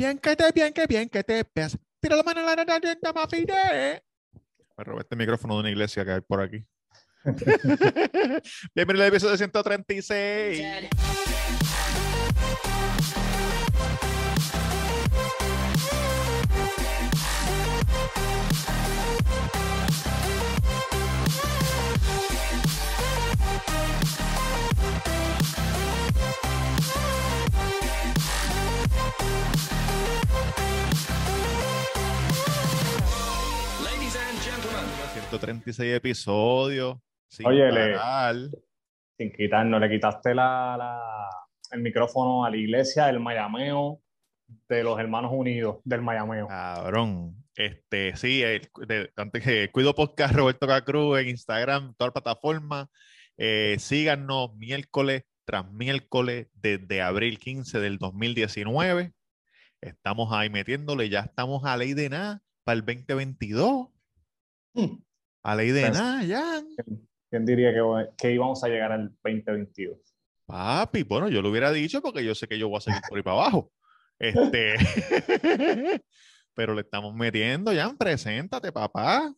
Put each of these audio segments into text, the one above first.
Bien que te, bien que, bien que te veas. Tira la mano a la nariz, más fide. Me robé este micrófono de una iglesia que hay por aquí. Bienvenido al episodio 136. 136 episodios. sin Oye, le- sin quitar, no le quitaste la, la- el micrófono a la iglesia del Mayameo de los Hermanos Unidos del Mayameo. Cabrón. Este, sí, el, de- antes que Cuido Podcast Roberto Cacruz en Instagram, toda la plataforma. Eh, síganos miércoles tras miércoles desde abril 15 del 2019. Estamos ahí metiéndole, ya estamos a ley de nada para el 2022. Hmm. A ley de nada, ya. ¿Quién diría que, que íbamos a llegar al 2022? Papi, bueno, yo lo hubiera dicho porque yo sé que yo voy a seguir por ahí para abajo. Este, pero le estamos metiendo, ya, preséntate, papá.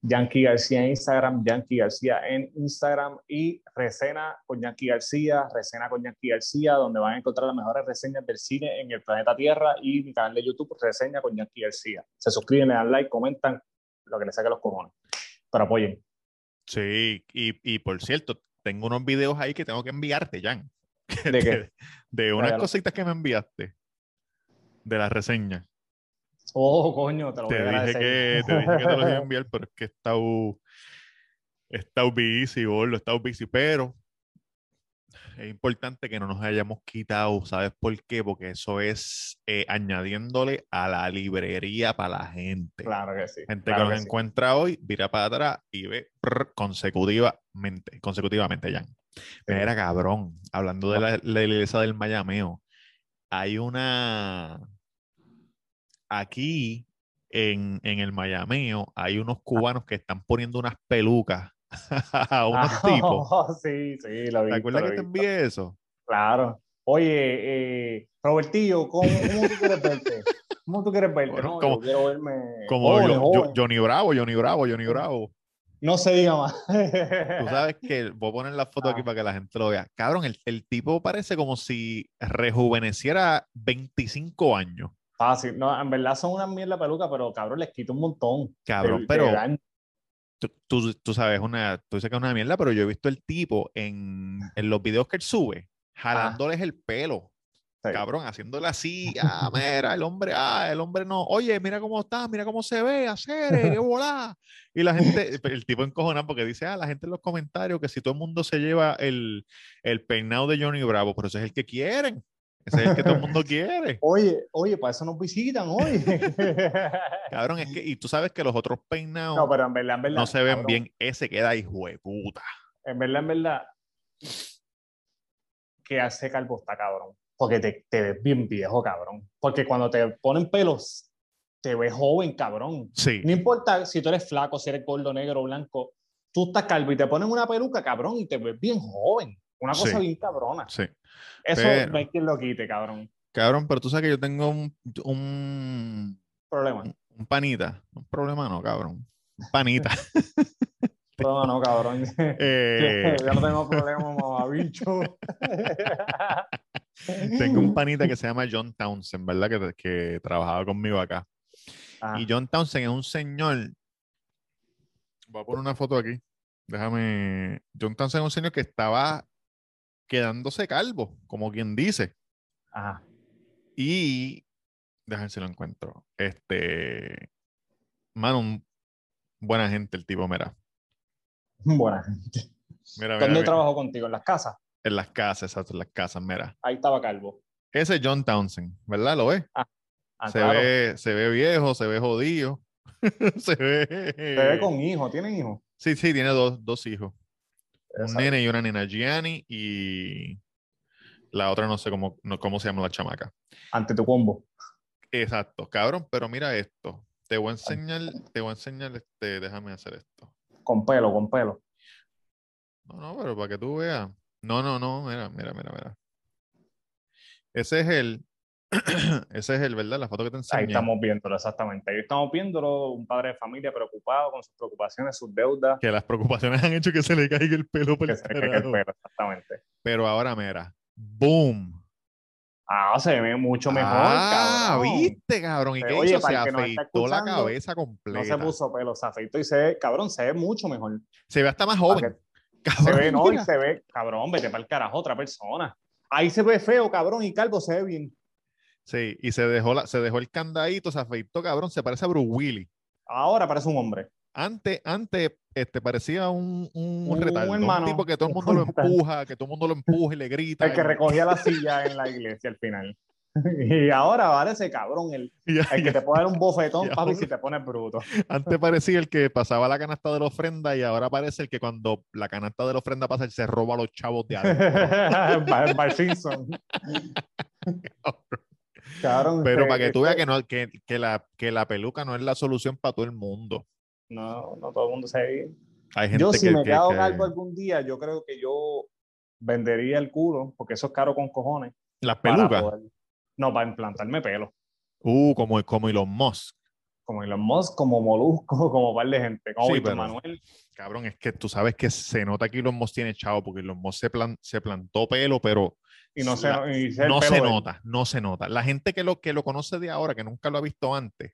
Yankee García en Instagram, Yankee García en Instagram y Resena con Yankee García, Resena con Yankee García, donde van a encontrar las mejores reseñas del cine en el planeta Tierra y mi canal de YouTube, Reseña con Yankee García. Se suscriben, le dan like, comentan, lo que les saque los cojones. Pero apoyen. Sí, y, y por cierto, tengo unos videos ahí que tengo que enviarte, Jan. ¿De qué? De unas cositas que me enviaste. De la reseña. Oh, coño, te lo Te voy a dije, agradecer. que, te dije que te los iba a enviar, pero es que he estado, he estado busy, gordo, he estado busy, pero es importante que no nos hayamos quitado, ¿sabes por qué? Porque eso es eh, añadiéndole a la librería para la gente. Claro que sí. Gente claro que nos sí. encuentra hoy, vira para atrás y ve prr, consecutivamente, consecutivamente, Jan. Mira, cabrón, hablando de la, la iglesia del Mayameo, hay una. Aquí en, en el Mayameo hay unos cubanos que están poniendo unas pelucas a unos Ah, tipos. sí, sí, lo vi. ¿Te acuerdas que te envié eso? Claro. Oye, eh, Robertillo, ¿cómo, cómo tú quieres verte? ¿Cómo tú quieres verte? Bueno, No, como- yo quiero verme Como joven, yo- yo- joven. Johnny Bravo, Johnny Bravo, Johnny Bravo. No se diga más. Tú sabes que voy a poner la foto aquí Ah. para que la gente lo vea. Cabrón, el, el tipo parece como si rejuveneciera 25 años. Fácil. No, en verdad son una mierda peluca, pero cabrón, les quito un montón. Cabrón, pero tú, tú, tú sabes, una, tú dices que es una mierda, pero yo he visto el tipo en, en los videos que él sube, jalándoles el pelo. sí. Cabrón, haciéndole así, ah, mira, el hombre, ah, el hombre no, oye, mira cómo está, mira cómo se ve, hacer, qué volá. Y la gente, el tipo encojonado porque dice, ah, la gente en los comentarios que si todo el mundo se lleva el, el peinado de Johnny Bravo, pero ese es el que quieren, ese es el que todo el mundo quiere. Oye, oye, para eso nos visitan hoy. Cabrón, es que, y tú sabes que los otros peinados no, no, pero en verdad, en verdad. se ven cabrón, bien, ese queda hijo de puta. En verdad, en verdad, que hace calvo está cabrón. Porque te, te ves bien viejo, cabrón. Porque cuando te ponen pelos, te ves joven, cabrón. Sí. No importa si tú eres flaco, si eres gordo, negro o blanco, tú estás calvo y te ponen una peluca, cabrón, y te ves bien joven. Una cosa Sí. bien cabrona. Sí. Eso Pero- no hay quien lo quite, cabrón. Cabrón, pero tú sabes que yo tengo un, un, Problema. un panita. Un problema no, cabrón. Un panita. No, no, cabrón. Eh, Yo no tengo problema, mamabicho. tengo un panita que se llama John Townsend, ¿verdad? Que, que trabajaba conmigo acá. Y John Townsend es un señor. Voy a poner una foto aquí. Déjame. John Townsend es un señor que estaba quedándose calvo, como quien dice. ajá. Y déjame ver si lo encuentro. Este. Mano, buena gente el tipo, mira. Buena gente. Mira, mira, ¿Dónde mira. trabajó contigo? ¿En las casas? En las casas, exacto, en las casas, mira. Ahí estaba calvo. Ese es John Townsend, ¿verdad? ¿Lo ves? Ah, se, claro. ve, se ve viejo, se ve jodido. se ve. Se ve con hijo, ¿tienen hijo? Sí, sí, tiene dos, dos hijos. Un nene y una nena, Gianni, y la otra no sé cómo, no, cómo se llama la chamaca. Ante tu combo. Exacto, cabrón, pero mira esto. Te voy a enseñar, te voy a enseñar este, déjame hacer esto. Con pelo, con pelo. No, no, pero para que tú veas. No, no, no, mira, mira, mira, mira. Ese es él Ese es el, ¿verdad? La foto que te enseñé. Ahí estamos viéndolo, exactamente. Ahí estamos viéndolo, un padre de familia preocupado con sus preocupaciones, sus deudas. Que las preocupaciones han hecho que se le caiga el pelo por Que el se le caiga el pelo, exactamente. Pero ahora, mira, boom. Ah, se ve mucho mejor, ah, cabrón. viste, cabrón. ¿Y qué Oye, hizo? Se afeitó la cabeza No completa. se puso pelo, se afeitó y se ve, cabrón, se ve mucho mejor. Se ve hasta más joven. Se ve, no, y se ve, cabrón, vete para el carajo, otra persona. Ahí se ve feo, cabrón, y calvo se ve bien. Sí, y se dejó, la, se dejó el candadito, se afeitó, cabrón. Se parece a Bruce Willis. Ahora parece un hombre. Antes, antes este, parecía un, un, Un retardo, un tipo que todo el mundo lo empuja, que todo el mundo lo empuja y le grita. El que y- recogía la silla en la iglesia al final. Y ahora parece cabrón, el, el que te puede dar un bofetón, Y papi, si te pones bruto. Antes parecía el que pasaba la canasta de la ofrenda y ahora parece el que cuando la canasta de la ofrenda pasa, él se roba a los chavos de adentro. Bar Simpson. Cabrón, Pero este- para que tú veas este- que, no, que, que, la, que la peluca no es la solución para todo el mundo. No, no todo el mundo se ve bien. Hay gente Yo, si que, me que- quedo que- calvo algún día, yo creo que yo vendería el culo, porque eso es caro con cojones. las pelucas, poder- no, para implantarme pelo. uh, como, como Elon Musk. Como Elon Musk, como Molusco, como par de gente. Como Sí, pero- Manuel. Cabrón, es que tú sabes que se nota que Elon Musk tiene chavo, porque Elon Musk se, plan- se plantó pelo, pero Y no se, la- y el no pelo se nota, no se nota. La gente que lo, que lo conoce de ahora, que nunca lo ha visto antes,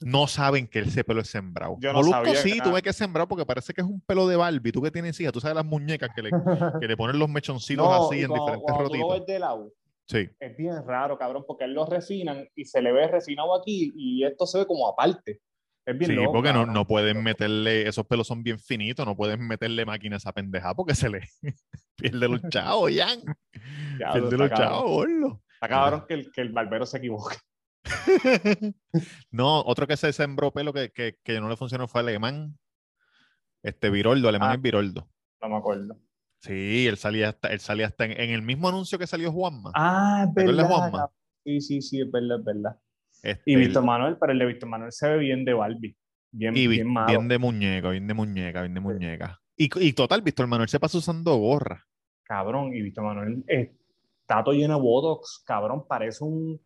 no saben que ese pelo es sembrado. Yo no Molusco sabía sí, ves que es sembrado porque parece que es un pelo de Barbie. Tú que tienes hijas, tú sabes las muñecas que le, que le ponen los mechoncitos No, así en cuando- diferentes cuando tú lo rotitos. ves de lado, Sí, es bien raro, cabrón, porque él lo refinan y se le ve refinado aquí y esto se ve como aparte. Es bien sí, porque no, no pueden meterle, esos pelos son bien finitos, no pueden meterle máquina a esa pendeja porque se le pierde los chavos, Jan. Ya, Pierde los chavos. Está cabrón que el, que el barbero se equivoque. no, otro que se sembró pelo que, que, que no le funcionó fue Alemán. Este Viroldo, Alemán Ah. es Viroldo. No me acuerdo. Sí, él salía hasta, él salía hasta en, en el mismo anuncio que salió Juanma. Ah, es ¿Te acuerdas, verdad. Juanma? Sí, sí, sí, es verdad, es verdad. Este, Y él- Víctor Manuel, pero el de Víctor Manuel se ve bien de Barbie. Bien, y bien malo. bien de muñeca, bien de muñeca, bien de muñeca. Y, y total, Víctor Manuel se pasa usando gorra. Cabrón, y Víctor Manuel eh, está todo lleno de botox, cabrón, parece un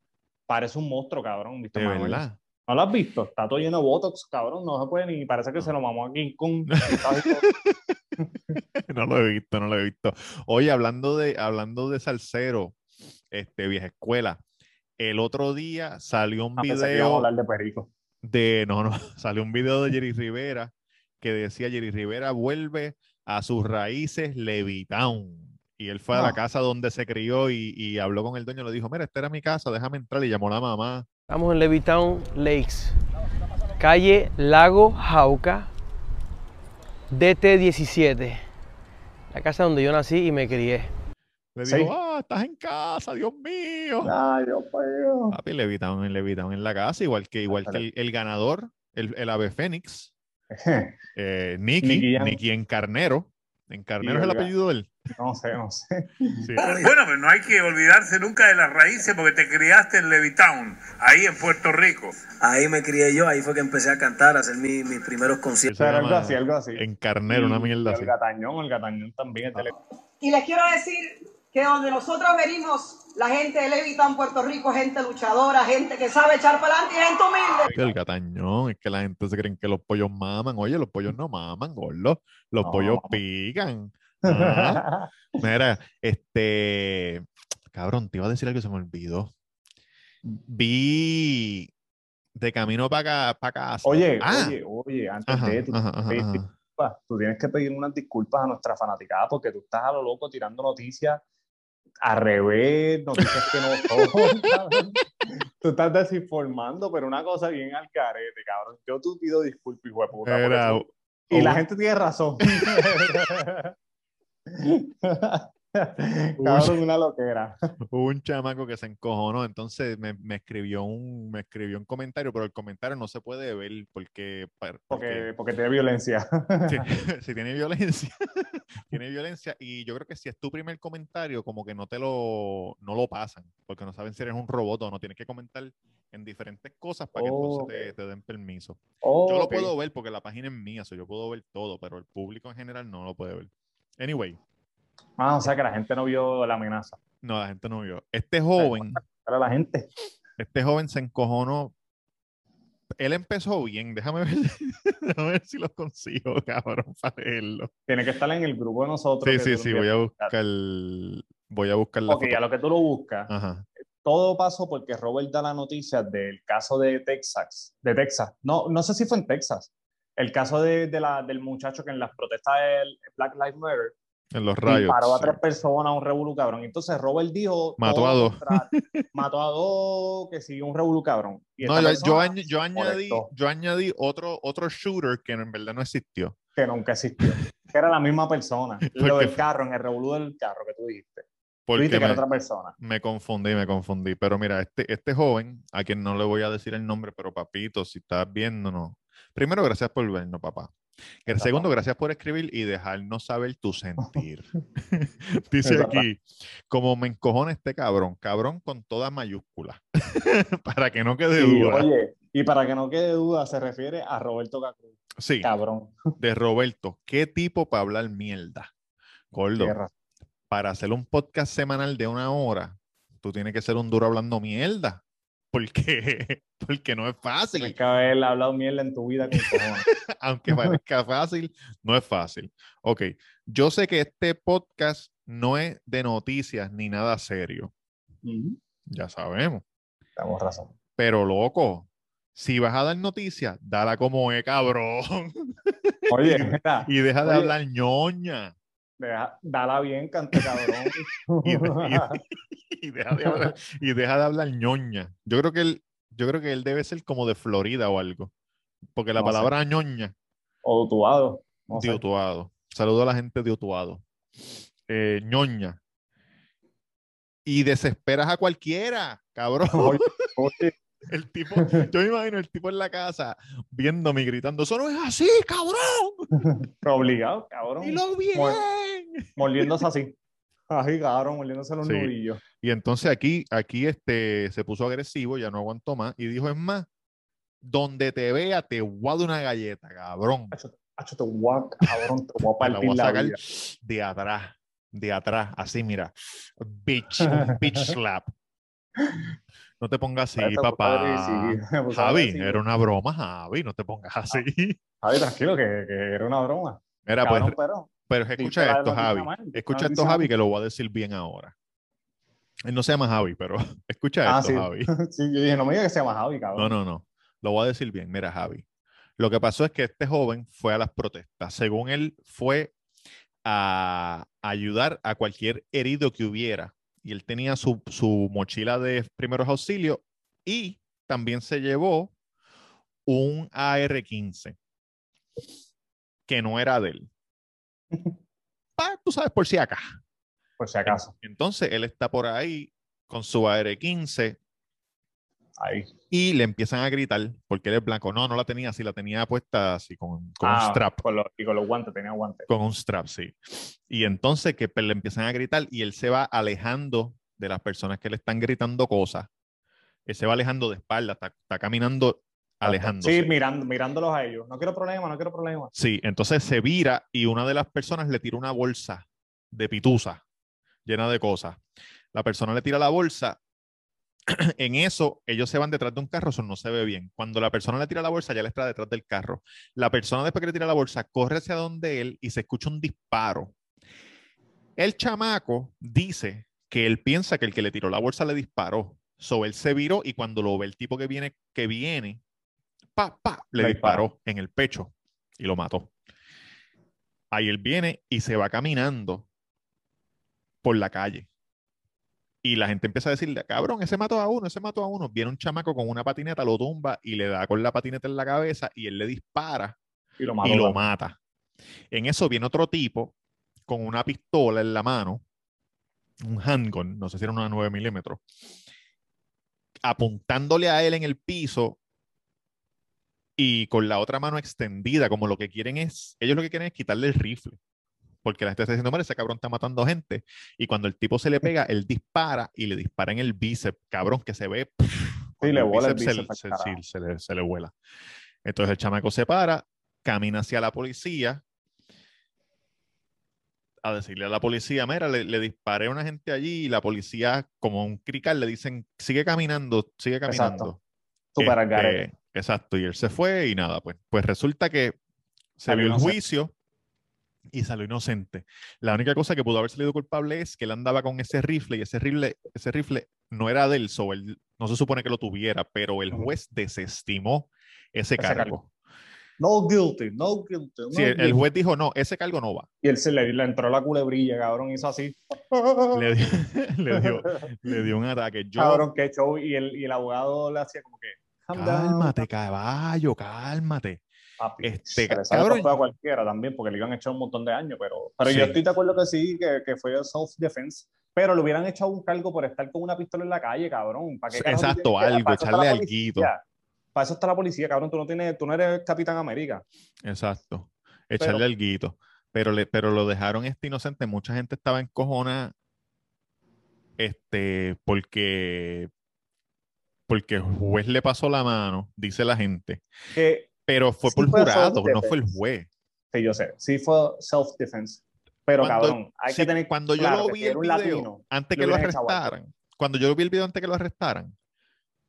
parece un monstruo, cabrón, Víctor De Manuel. verdad. ¿No lo has visto? Está todo lleno de botox, cabrón, no se puede ni, parece que se lo mamó a King Kong. ¿sabes? No lo he visto, no lo he visto. Oye, hablando de, hablando de salsero, este, vieja escuela, el otro día salió un Ah, que a video hablar de perico. de, no, no, salió un video de Jerry Rivera que decía Jerry Rivera vuelve a sus raíces Levitown. Y él fue a la Ah. casa donde se crió y, y habló con el dueño, le dijo, mira, esta era mi casa, déjame entrar. Y llamó a la mamá. Estamos en Levittown Lakes, calle Lago Jauca, DT17, la casa donde yo nací y me crié. Le Sí. dijo, ah, estás en casa, Dios mío. Ay, Dios mío. Papi, Levitown en Levitown en la casa, igual que, igual que el, el ganador, el, el ave Fénix, eh, Nicky, Nicky Nicky, en Carnero. En Carnero es el apellido de él. No sé, no sé. Sí. Bueno, pero no hay que olvidarse nunca de las raíces porque te criaste en Levittown, ahí en Puerto Rico. Ahí me crié yo, ahí fue que empecé a cantar, a hacer mi- mis primeros conciertos. Pero algo así, algo así. En Carnero, una Y mierda así. El gatañón, el gatañón también. el tele- Y les quiero decir que donde nosotros venimos, la gente de Levittown, Puerto Rico, gente luchadora, gente que sabe echar para adelante y gente humilde. El gatañón, es que la gente se creen que los pollos maman. Oye, los pollos no maman, gordo. Los No. pollos pican. Ajá. Mira, este. Cabrón, te iba a decir algo que se me olvidó. Vi de camino para acá, para casa. Oye, Ah, oye, oye, antes ajá, de tú, ajá, tú tienes que pedir unas disculpas a nuestra fanaticada porque tú estás a lo loco tirando noticias al revés, noticias que no son, cabrón. Tú estás desinformando, pero una cosa bien al carete, cabrón. Yo tú pido disculpas, hijo de puta. por eso. Y la gente tiene razón. cabrón, una loquera. Hubo un chamaco que se encojonó, entonces me, me escribió un me escribió un comentario, pero el comentario no se puede ver porque, Porque, porque tiene violencia. si, si tiene violencia, tiene violencia y yo creo que si es tu primer comentario, como que no te lo, no lo pasan, porque no saben si eres un robot o no, tienes que comentar en diferentes cosas para que entonces te, te den permiso. Yo lo Ok. puedo ver porque la página es mía, so yo puedo ver todo, pero el público en general no lo puede ver. Anyway, Ah, o sea que la gente no vio la amenaza. no, la gente no vio. Este joven, para la gente. Este joven se encojonó. Él empezó bien, déjame ver, déjame ver si lo consigo, cabrón, para leerlo. Tiene que estar en el grupo de nosotros. Sí, sí, sí, voy a buscar, voy a buscar la Ok, foto. a lo que tú lo buscas. Ajá. Todo pasó porque Robert da la noticia del caso de Texas. De Texas. No, no sé si fue en Texas. El caso de, de la, del muchacho que en las protestas del Black Lives Matter En los rayos. disparó a sí. tres personas, un revolú cabrón. Entonces Robert dijo... Mató todo a lo dos. mató a dos, que sí, un revolú cabrón. Y No, yo, yo, persona añ- yo añadí, yo añadí otro, otro shooter que en verdad no existió. que nunca existió. Que era la misma persona. Lo Porque- del carro, en el revolú del carro que tú dijiste. Porque dijiste que me, era otra persona. me confundí, me confundí. Pero mira, este, este joven, a quien no le voy a decir el nombre, pero papito, si estás viéndonos. Primero, gracias por vernos, papá. El segundo, gracias por escribir y dejarnos saber tu sentir. Dice aquí, como me encojona este cabrón, cabrón con toda mayúscula, para que no quede duda. oye, y para que no quede duda, se refiere a Roberto Cacruz. sí, Cabrón. de Roberto, ¿qué tipo para hablar mierda? Gordo, para hacer un podcast semanal de una hora, tú tienes que ser un duro hablando mierda. Porque, porque no es fácil. Tienes que haber hablado mierda en tu vida con. Aunque parezca fácil, no es fácil. Ok, yo sé que este podcast no es de noticias ni nada serio. Ya sabemos. Tenemos razón. Pero loco, si vas a dar noticias, dala como es, cabrón. Oye, mira, Y deja de Oye. hablar ñoña. Deja- dala bien, cante cabrón. Y, de- y- y deja de hablar, y deja de hablar ñoña. Yo creo que él, yo creo que él debe ser como de Florida o algo. Porque la No sé. palabra ñoña, o tuado. No sé. de Utuado. Saludo a la gente de Utuado. Eh, ñoña. Y desesperas a cualquiera, cabrón. Oye, oye, El tipo, yo me imagino el tipo en la casa viéndome y gritando, eso no es así, cabrón. obligado, cabrón. Dilo bien. Mordiéndose así. Así, cabrón, mordiéndose los Sí. nudillos. Y entonces aquí, aquí este, se puso agresivo, ya no aguantó más y dijo, es más, donde te vea te voy a dar una galleta, cabrón. Hacho, hacho, te voy a, cabrón, te voy a partir voy a la sacar vida. de atrás, de atrás, así mira, bitch, bitch slap. No te pongas así, papá. sí, Javi, era una broma, Javi, no te pongas así. Javi, tranquilo, que, que era una broma. Mira, pues, pero pero escucha esto, Javi. Escucha esto, Javi, que lo voy a decir bien ahora. Él no se llama Javi, pero escucha Ah, esto, sí. Javi. sí, yo dije, no me digas que se llama Javi, cabrón. No, no, no. Lo voy a decir bien. Mira, Javi. Lo que pasó es que este joven fue a las protestas. Según él, fue a ayudar a cualquier herido que hubiera. Y él tenía su, su mochila de primeros auxilios y también se llevó un AR-15 que no era de él. Tú sabes, por si acá. Por si acaso. Entonces, él está por ahí con su AR-15 Ahí. y le empiezan a gritar porque él es blanco. No, no la tenía así, la tenía puesta así con, con un Ah, strap. Con los, y con los guantes, tenía guantes. Con un strap, sí. Y entonces que pues, le empiezan a gritar y él se va alejando de las personas que le están gritando cosas. Él se va alejando de espalda, está, está caminando alejándose. Sí, mirando, mirándolos a ellos. No quiero problema, no quiero problema. Sí, entonces se vira y una de las personas le tira una bolsa de pitusa llena de cosas. La persona le tira la bolsa. En eso, ellos se van detrás de un carro, eso no se ve bien. Cuando la persona le tira la bolsa, ya le está detrás del carro. La persona después que le tira la bolsa, corre hacia donde él y se escucha un disparo. El chamaco dice que él piensa que el que le tiró la bolsa le disparó. So, él se viró y cuando lo ve el tipo que viene, que viene, pa, pa, le Le disparó disparó. en el pecho y lo mató. Ahí él viene y se va caminando por la calle. Y la gente empieza a decirle, cabrón, ese mató a uno, ese mató a uno. Viene un chamaco con una patineta, lo tumba y le da con la patineta en la cabeza y él le dispara Y lo mató. y lo mata. En eso viene otro tipo con una pistola en la mano, un handgun, no sé si era una 9 milímetros, apuntándole a él en el piso y con la otra mano extendida, como lo que quieren es, ellos lo que quieren es quitarle el rifle. Porque la gente está diciendo, mira, ese cabrón está matando gente. Y cuando el tipo se le pega, él dispara y le dispara en el bíceps, cabrón, que se ve. cuando le vuela el se- bíceps al se- carajo. sí, se le- se le vuela. Entonces el chamaco se para, camina hacia la policía, a decirle a la policía, mira, le, le disparé a una gente allí y la policía, como un crical, le dicen, sigue caminando, sigue Exacto. caminando. Al Este, exacto, y él se fue y nada, pues, pues resulta que se vio el juicio y salió inocente. La única cosa que pudo haber salido culpable es que él andaba con ese rifle y ese rifle, ese rifle no era de él, so él no se supone que lo tuviera, pero el juez desestimó ese, Ese cargo. cargo. No guilty, no guilty. no Sí, el, el guilty. juez dijo, no, ese cargo no va. Y él se le, le entró la culebrilla, cabrón, hizo así. Le, dio, le, dio, le dio un ataque. Yo, Cabrón, qué show. Y el, y el abogado le hacía como que. "Calm down, cálmate, caballo, cálmate. Papi". Este, Se le sale a cualquiera también, porque le iban a echar un montón de años. Pero, pero Sí. yo estoy de acuerdo que sí, que, que fue self-defense. Pero le hubieran echado un cargo por estar con una pistola en la calle, cabrón. ¿Para qué Exacto, que- algo, echarle alguito. Para eso está la policía, cabrón. Tú no, tienes, tú no eres Capitán América. Exacto. Echarle alguito. Pero, le, pero lo dejaron este inocente. Mucha gente estaba encojona este, porque, porque el juez le pasó la mano, dice la gente. Que Pero fue Sí por fue jurado, no fue el juez. Sí, yo sé. Sí fue self-defense. Pero, Cuando- cabrón, hay sí, que tener cuando yo claro lo que vi si el video, latino, antes que lo arrestaran, cuando yo vi el video antes que lo arrestaran,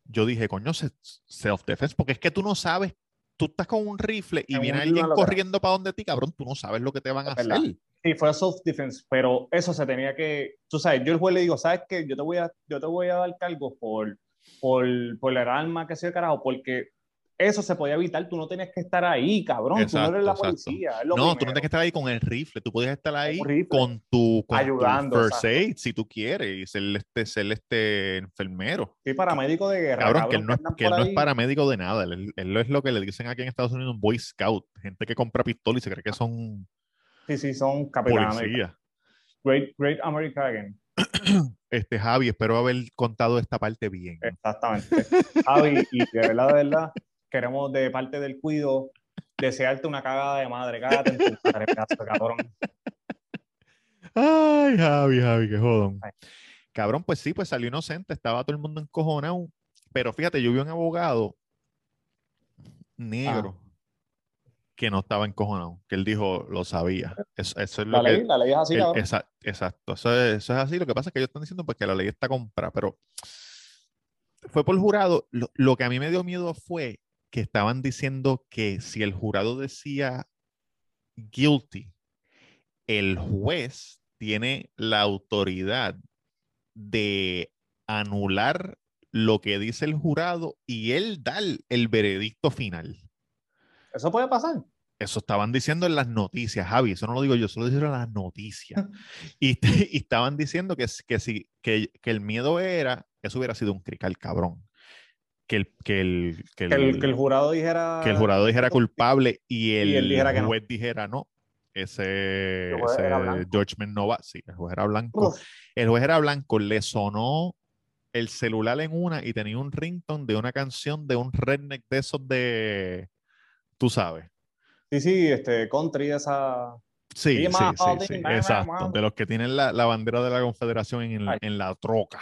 yo dije, coño, se- self-defense, porque es que tú no sabes, tú estás con un rifle y En viene alguien que- corriendo para donde ti, cabrón, tú no sabes lo que te van a Es verdad. hacer. Sí, fue self-defense, pero eso se tenía que, tú sabes, yo el juez le digo, ¿sabes qué? Yo te voy a, yo te voy a dar cargo por, por, por el arma que sea carajo, porque eso se podía evitar, tú no tenías que estar ahí, cabrón, tú no eres la policía. No, tú no tienes que estar ahí con el rifle, tú podías estar ahí con tu, con tu Ayudando, first exacto. aid, si tú quieres, y ser este, ser este enfermero. Sí, paramédico de guerra. Cabrón, que él no, es, que él no es paramédico de nada, él, él es lo que le dicen aquí en Estados Unidos un Boy Scout, gente que compra pistola y se cree que son Sí, sí, son capitanes. Great, great American. Este, Javi, espero haber contado esta parte bien. Exactamente. Javi, y de verdad, de verdad, queremos de parte del cuido desearte una cagada de madre. Cágate en tu madre, pedazo cabrón. Ay, Javi, Javi, qué jodón. Ay. Cabrón, pues sí, pues salió inocente, estaba todo el mundo encojonado. Pero fíjate, yo vi un abogado negro que no estaba encojonado, que él dijo, lo sabía. Eso, eso es lo La que... ley, la ley es así, el- esa- exacto, eso es, eso es así. Lo que pasa es que ellos están diciendo pues, que la ley está comprada, pero fue por jurado. Lo, lo que a mí me dio miedo fue que estaban diciendo que si el jurado decía guilty, el juez tiene la autoridad de anular lo que dice el jurado y él dar el veredicto final. Eso puede pasar. Eso estaban diciendo en las noticias, Javi. Eso no lo digo yo, eso lo dijeron en las noticias. y, y estaban diciendo que, que, si, que, que el miedo era, eso hubiera sido un crical cabrón. Que el, que el, que el, Que el, que el jurado dijera. que el jurado dijera culpable y el, él dijera que no. juez dijera no. Ese, ese judgment no va. Sí, el juez era blanco. Uf, El juez era blanco, le sonó el celular en una y tenía un ringtone de una canción de un redneck de esos de. Tú sabes. Sí, sí, este, country, esa. Sí, Sí, sí, exacto. De los que tienen la, la bandera de la Confederación en, en la troca,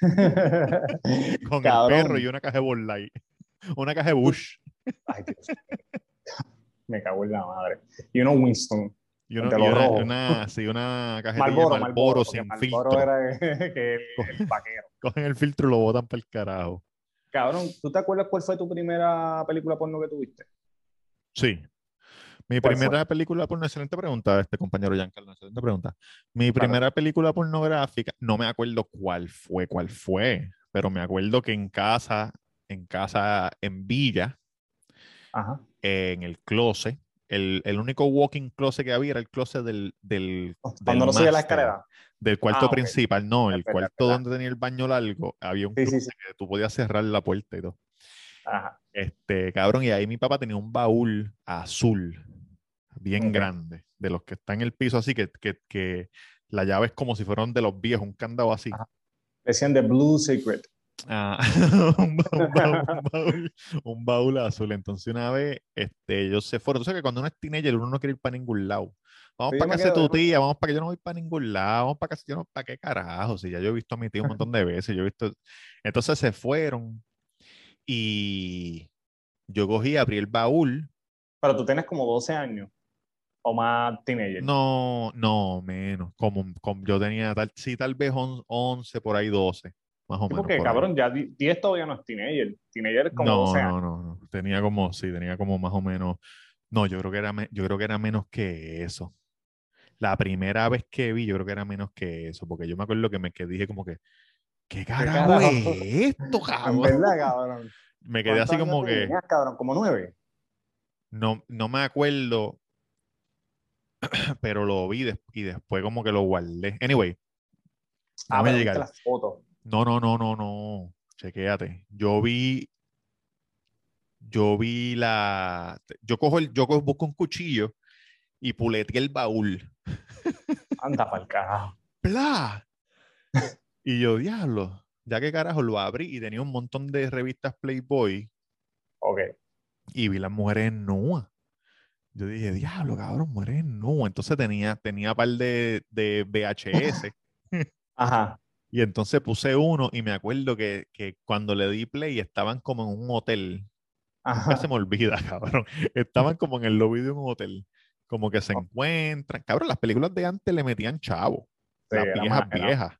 con Cabrón. el perro y una caja de Light. Una caja de Bush. Ay, Dios. Me cago en la madre. Y uno Winston. Y, uno- una, una- sí, una cajetilla Marlboro porque sin filtro. era que el, el vaquero. Cogen el filtro y lo botan para el carajo. Cabrón, ¿tú te acuerdas cuál fue tu primera película porno que tuviste? Sí. Mi primera película porno, excelente pregunta, este compañero Giancarlo, excelente pregunta. Mi Claro. primera película pornográfica, no me acuerdo cuál fue, cuál fue, pero me acuerdo que en casa, en casa en Villa, Ajá. en el closet, el, el único walking closet que había era el closet del, del, Cuando del no subía la escalera. del cuarto Ah, ok. principal, no, el cuarto donde tenía el baño largo, había un Sí, sí, closet sí. que tú podías cerrar la puerta y todo. Ajá. Este, cabrón, y ahí mi papá tenía un baúl azul, bien grande, de los que está en el piso así, que, que, que la llave es como si fueran de los viejos, un candado así. Ajá. Decían The Blue Secret. Ah, un, ba- un baúl, un baúl- un baúl azul. Entonces una vez este, ellos se fueron. Tú sabes que cuando uno es teenager uno no quiere ir para ningún lado. Vamos Sí, para casa de tu tía, vamos para que yo no voy para ningún lado, vamos para casa, yo no, para qué carajo, si ya yo he visto a mi tía un montón de veces, yo he visto, entonces se fueron y yo cogí, abrí el baúl, Pero tú tienes como 12 años. O más teenager. No, no, menos. Como, como yo tenía, tal, sí, tal vez on- 11, por ahí 12, más o Sí, menos. porque, por ahí. cabrón, ya di- 10 todavía no es teenager. Teenager como no, 12 años. no, no, no. Tenía como, sí, tenía como más o menos. No, yo creo que era, yo creo que era menos que eso. La primera vez que vi, yo creo que era menos que eso, porque yo me acuerdo que me que dije como que, ¿qué carajo carajo? es esto, cabrón? verdad, cabrón. Me quedé así ¿Cuántos como que tenías, cabrón, como 9. no, no me acuerdo, pero lo vi y después como que lo guardé. Anyway, Ah, llegar. las fotos. No, no, no, no, no. Chequéate. Yo vi. Yo vi la. Yo cojo el. Yo cojo, busco un cuchillo y puleteé el baúl. Anda pa'l carajo. ¡Pla! Y yo, diablo. Ya que carajo lo abrí y tenía un montón de revistas Playboy Ok. y vi las mujeres nuas. Yo dije, diablo, cabrón, mujeres nuas. Entonces tenía, tenía par de, de VHS. Ajá. Y entonces puse uno y me acuerdo que, que cuando le di play estaban como en un hotel. Ajá. Se me olvida, cabrón. Estaban como en el lobby de un hotel. Como que se encuentran. Cabrón, las películas de antes le metían chavo. Sí, las viejas más- era- viejas.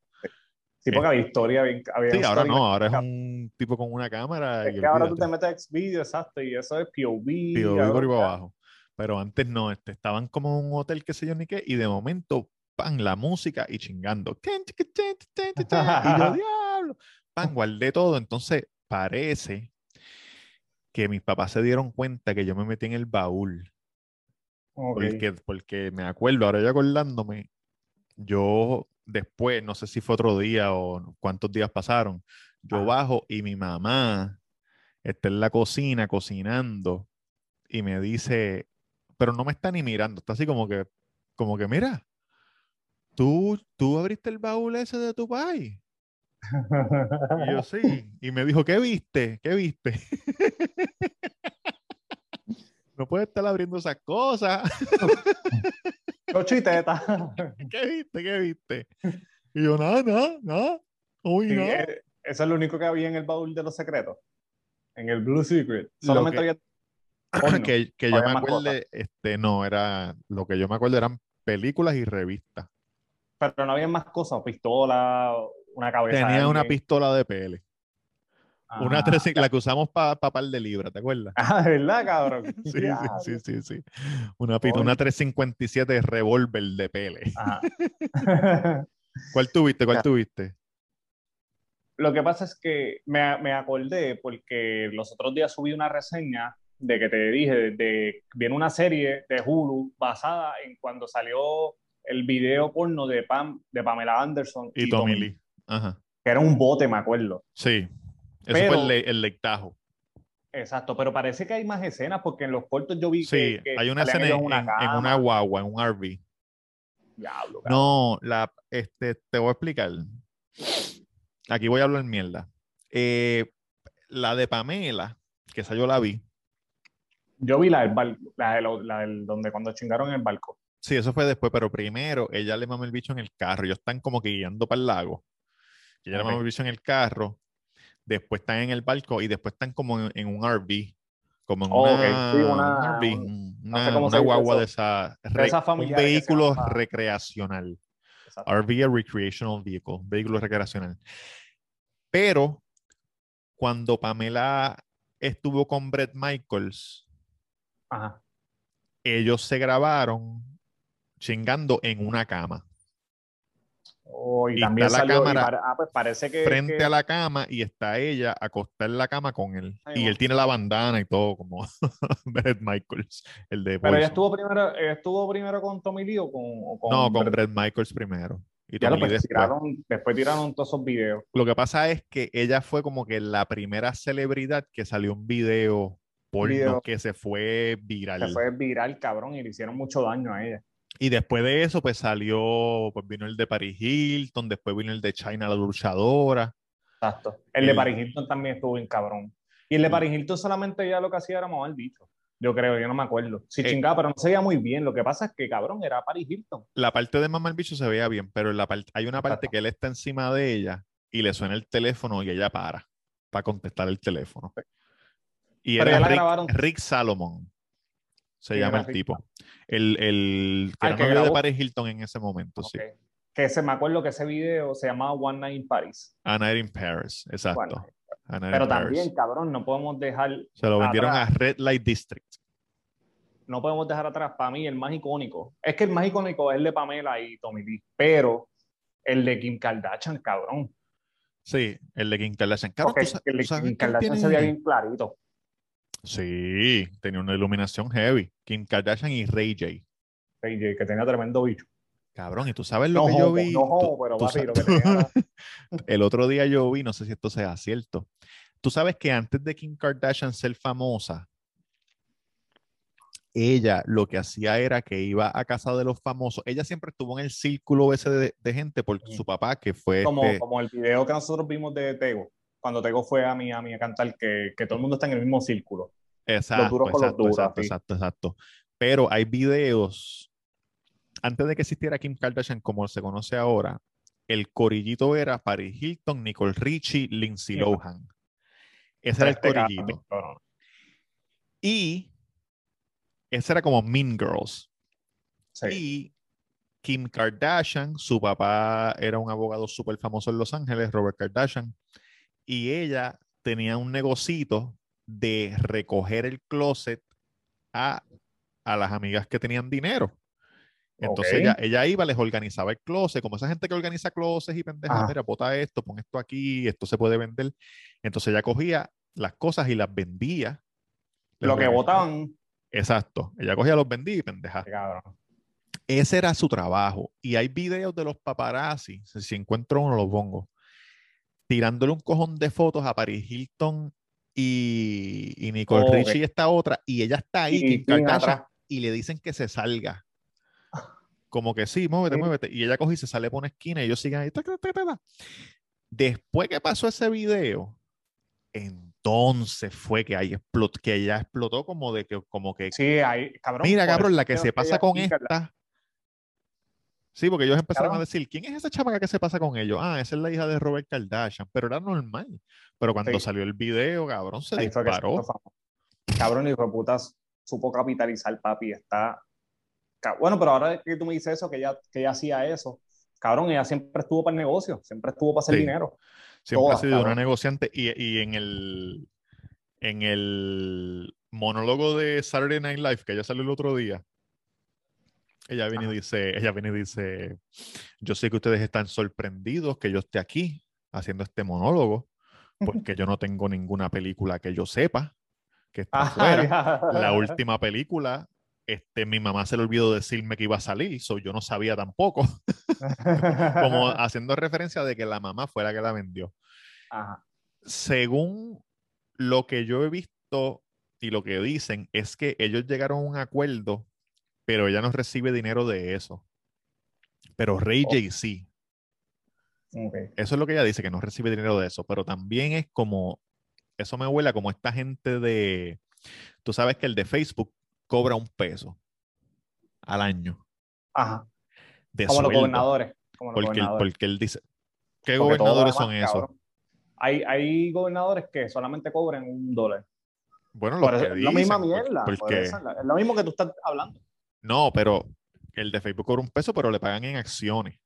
Sí, porque había historia. Había, había Sí, ahora no, ahora es un tipo con una cámara Es y que ahora tú te metes a Xvideo, exacto, y eso es POV. POV por ahí para abajo. Pero antes no, este, estaban como en un hotel, qué sé yo ni qué, y de momento, pan, la música y chingando. Y yo, diablo, pan, guardé todo. Entonces, parece que mis papás se dieron cuenta que yo me metí en el baúl. Porque, porque me acuerdo, ahora yo acordándome, yo después, no sé si fue otro día o cuántos días pasaron, yo bajo y mi mamá está en la cocina cocinando y me dice, pero no me está ni mirando, está así como que, como que, mira, tú, tú abriste el baúl ese de tu país. Y yo sí, y me dijo, ¿qué viste? ¿Qué viste? No puedes estar abriendo esas cosas. Ocho y teta. ¿Qué viste? ¿Qué viste? Y yo, nada, nada, nada. Uy, Sí, no. eh, eso es lo único que había en el baúl de los secretos. En el Blue Secret. Solamente que- había. que, yo me acuerde, este, no, era, lo que yo me acuerdo eran películas y revistas. Pero no había más cosas. Pistola, una cabeza. Tenía una pistola de pele. Una Ah, 3, la que usamos para par de libras, ¿te acuerdas? Ah, ¿de verdad, cabrón? Sí, sí, sí, sí, sí. Una, una 357 revólver de pele. ¿Cuál tuviste? ¿Cuál tuviste? Lo que pasa es que me, me acordé porque los otros días subí una reseña de que te dije, de, de- viene una serie de Hulu basada en cuando salió el video porno de, Pam, de Pamela Anderson Y Tommy Lee. Ajá. que era un bote, me acuerdo. Sí. Ese Pero- fue el, el lectajo. Exacto, pero parece que hay más escenas porque en los cortos yo vi Sí, que, que hay una escena en, en- en una guagua, en un RV. Diablo. No, la, este, te voy a explicar. Aquí voy a hablar mierda. Eh, la de Pamela, que esa yo la vi. Yo vi la del barco, la, de lo- la del donde cuando chingaron en el barco. Sí, eso fue después, pero primero ella le mamó el bicho en el carro. Ellos están como que guiando para el lago. Ella le Ok. mamó el bicho en el carro. Después están en el barco y después están como en, en un RV. Como en Oh, ok. una, Sí, un una- RV, un- sé una, cómo una se dice guagua eso. de esa, re- esas un familiares que se vehículo recreacional. Exacto. RV, a recreational vehicle, vehículo recreacional. Pero cuando Pamela estuvo con Brett Michaels, Ajá. ellos se grabaron chingando en una cama, Oh, y, Y también está la salió, y cámara ah, pues parece que, frente que- a la cama y está ella acostada en la cama con él. Y él tiene la bandana y todo como Brett Michaels, el de Pero ella estuvo primero, ella estuvo primero con Tommy Lee o con, o con No, con Brett? Brett Michaels primero. Y Ya lo pues, después. tiraron, después tiraron todos esos videos. Lo que pasa es que ella fue como que la primera celebridad que salió un video porno Video. que se fue viral. Se fue viral, cabrón, y le hicieron mucho daño a ella. Y después de eso, pues salió, pues vino el de Paris Hilton, después vino el de China la luchadora. Exacto. El de Paris Hilton también estuvo bien cabrón. Y el de Sí. Paris Hilton solamente ya lo que hacía era mamar bicho. Yo creo, yo no me acuerdo. Sí, Eh. chingaba, pero no se veía muy bien. Lo que pasa es que, cabrón, era Paris Hilton. La parte de Mamá el Bicho se veía bien, pero la parte, hay una parte Exacto. que él está encima de ella y le suena el teléfono y ella para para contestar el teléfono. Y Pero era Rick, grabaron. Rick Salomon. se ¿Quién llama el tipo. El, el que Ah, era que novio de. Paris Hilton en ese momento, sí. Que se me acuerdo que ese video se llamaba One Night in Paris. A Night in Paris, exacto. Bueno, pero también, Paris. cabrón, no podemos dejar, Se lo vendieron atrás. a Red Light District. no podemos dejar atrás para mí el más icónico. Es que el más icónico es el de Pamela y Tommy Lee, pero el de Kim Kardashian, cabrón. Sí, el de Kim Kardashian. Cabrón, Porque ¿tú sa- el de Kim Kardashian tiene- se veía bien clarito. Sí, tenía una iluminación heavy. Kim Kardashian y Ray J. AJ, que tenía tremendo bicho. Cabrón, y tú sabes lo No que yo vi. no Tú- homo, pero tú papi, sa- lo que tenía El otro día yo vi, no sé si esto sea cierto. Tú sabes que antes de Kim Kardashian ser famosa, ella lo que hacía era que iba a casa de los famosos. Ella siempre estuvo en el círculo ese de, de gente por su papá, que fue como, este- como el video que nosotros vimos de Tego, cuando Tego fue a a cantar, que, que todo el mundo está en el mismo círculo. Exacto, duros con los exacto, duros, exacto, exacto, exacto. Pero hay videos, antes de que existiera Kim Kardashian como se conoce ahora, el corillito era Paris Hilton, Nicole Richie, Lindsay Sí. Lohan. Ese era el Este corillito. Y ese era como Mean Girls. Sí. Y Kim Kardashian, su papá era un abogado súper famoso en Los Ángeles, Robert Kardashian, y ella tenía un negocito de recoger el closet a, a las amigas que tenían dinero. Entonces ella, ella iba, les organizaba el closet, como esa gente que organiza closets y pendejas, Ajá. mira, bota esto, pon esto aquí, esto se puede vender. Entonces ella cogía las cosas y las vendía. Lo que votaban, Exacto. Ella cogía los vendía y pendeja. cabrón. Ese era su trabajo. Y hay videos de los paparazzi, si encuentro uno lo pongo, tirándole un cojón de fotos a Paris Hilton y, y Nicole. Richie y esta otra, y ella está ahí, Y Kim Kardashian, y le dicen que se salga. Como que sí, muévete, Sí. muévete. Y ella coge y se sale por una esquina y ellos siguen ahí. ta, ta, ta, ta, ta. Después que pasó ese video, entonces fue que ahí explotó, que ella explotó como de que, como que Sí, ahí, cabrón. Mira, cabrón, la que se pasa con esta. Sí, porque ellos empezaron a Cabrón. decir, ¿quién es esa chamaca que se pasa con ellos? Ah, esa es la hija de Robert Kardashian, pero era normal. Pero cuando Sí. salió el video, cabrón, se Ahí se disparó. famoso. Cabrón, hijo de puta, supo capitalizar, papi. Está. Bueno, pero ahora que tú me dices eso, que ella, que ella hacía eso, cabrón, ella siempre estuvo para el negocio, siempre estuvo para hacer Sí. dinero. Siempre ha sido una cabrón. negociante. Y, y en el en el monólogo de Saturday Night Live, que ella salió el otro día, ella viene y dice, ella viene y dice, yo sé que ustedes están sorprendidos que yo esté aquí haciendo este monólogo, porque yo no tengo ninguna película que yo sepa que está afuera. la última película, este, mi mamá se le olvidó decirme que iba a salir, so yo no sabía tampoco, como haciendo referencia de que la mamá fue la que la vendió. Ajá. Según lo que yo he visto y lo que dicen, es que ellos llegaron a un acuerdo, pero ella no recibe dinero de eso. Pero Ray Oh. J sí. Ok. Eso es lo que ella dice, que no recibe dinero de eso, pero también es como, eso me huele a como esta gente de, tú sabes que el de Facebook cobra un peso al año Ajá. de Como los gobernadores. Como los porque, él, gobernadores. porque él dice, ¿qué Porque gobernadores lo son esos? Hay, hay gobernadores que solamente cobran un dólar. Bueno, eso, que es la misma dicen, mierda. porque- es lo mismo que tú estás hablando. No, pero el de Facebook cobra un peso, pero le pagan en acciones.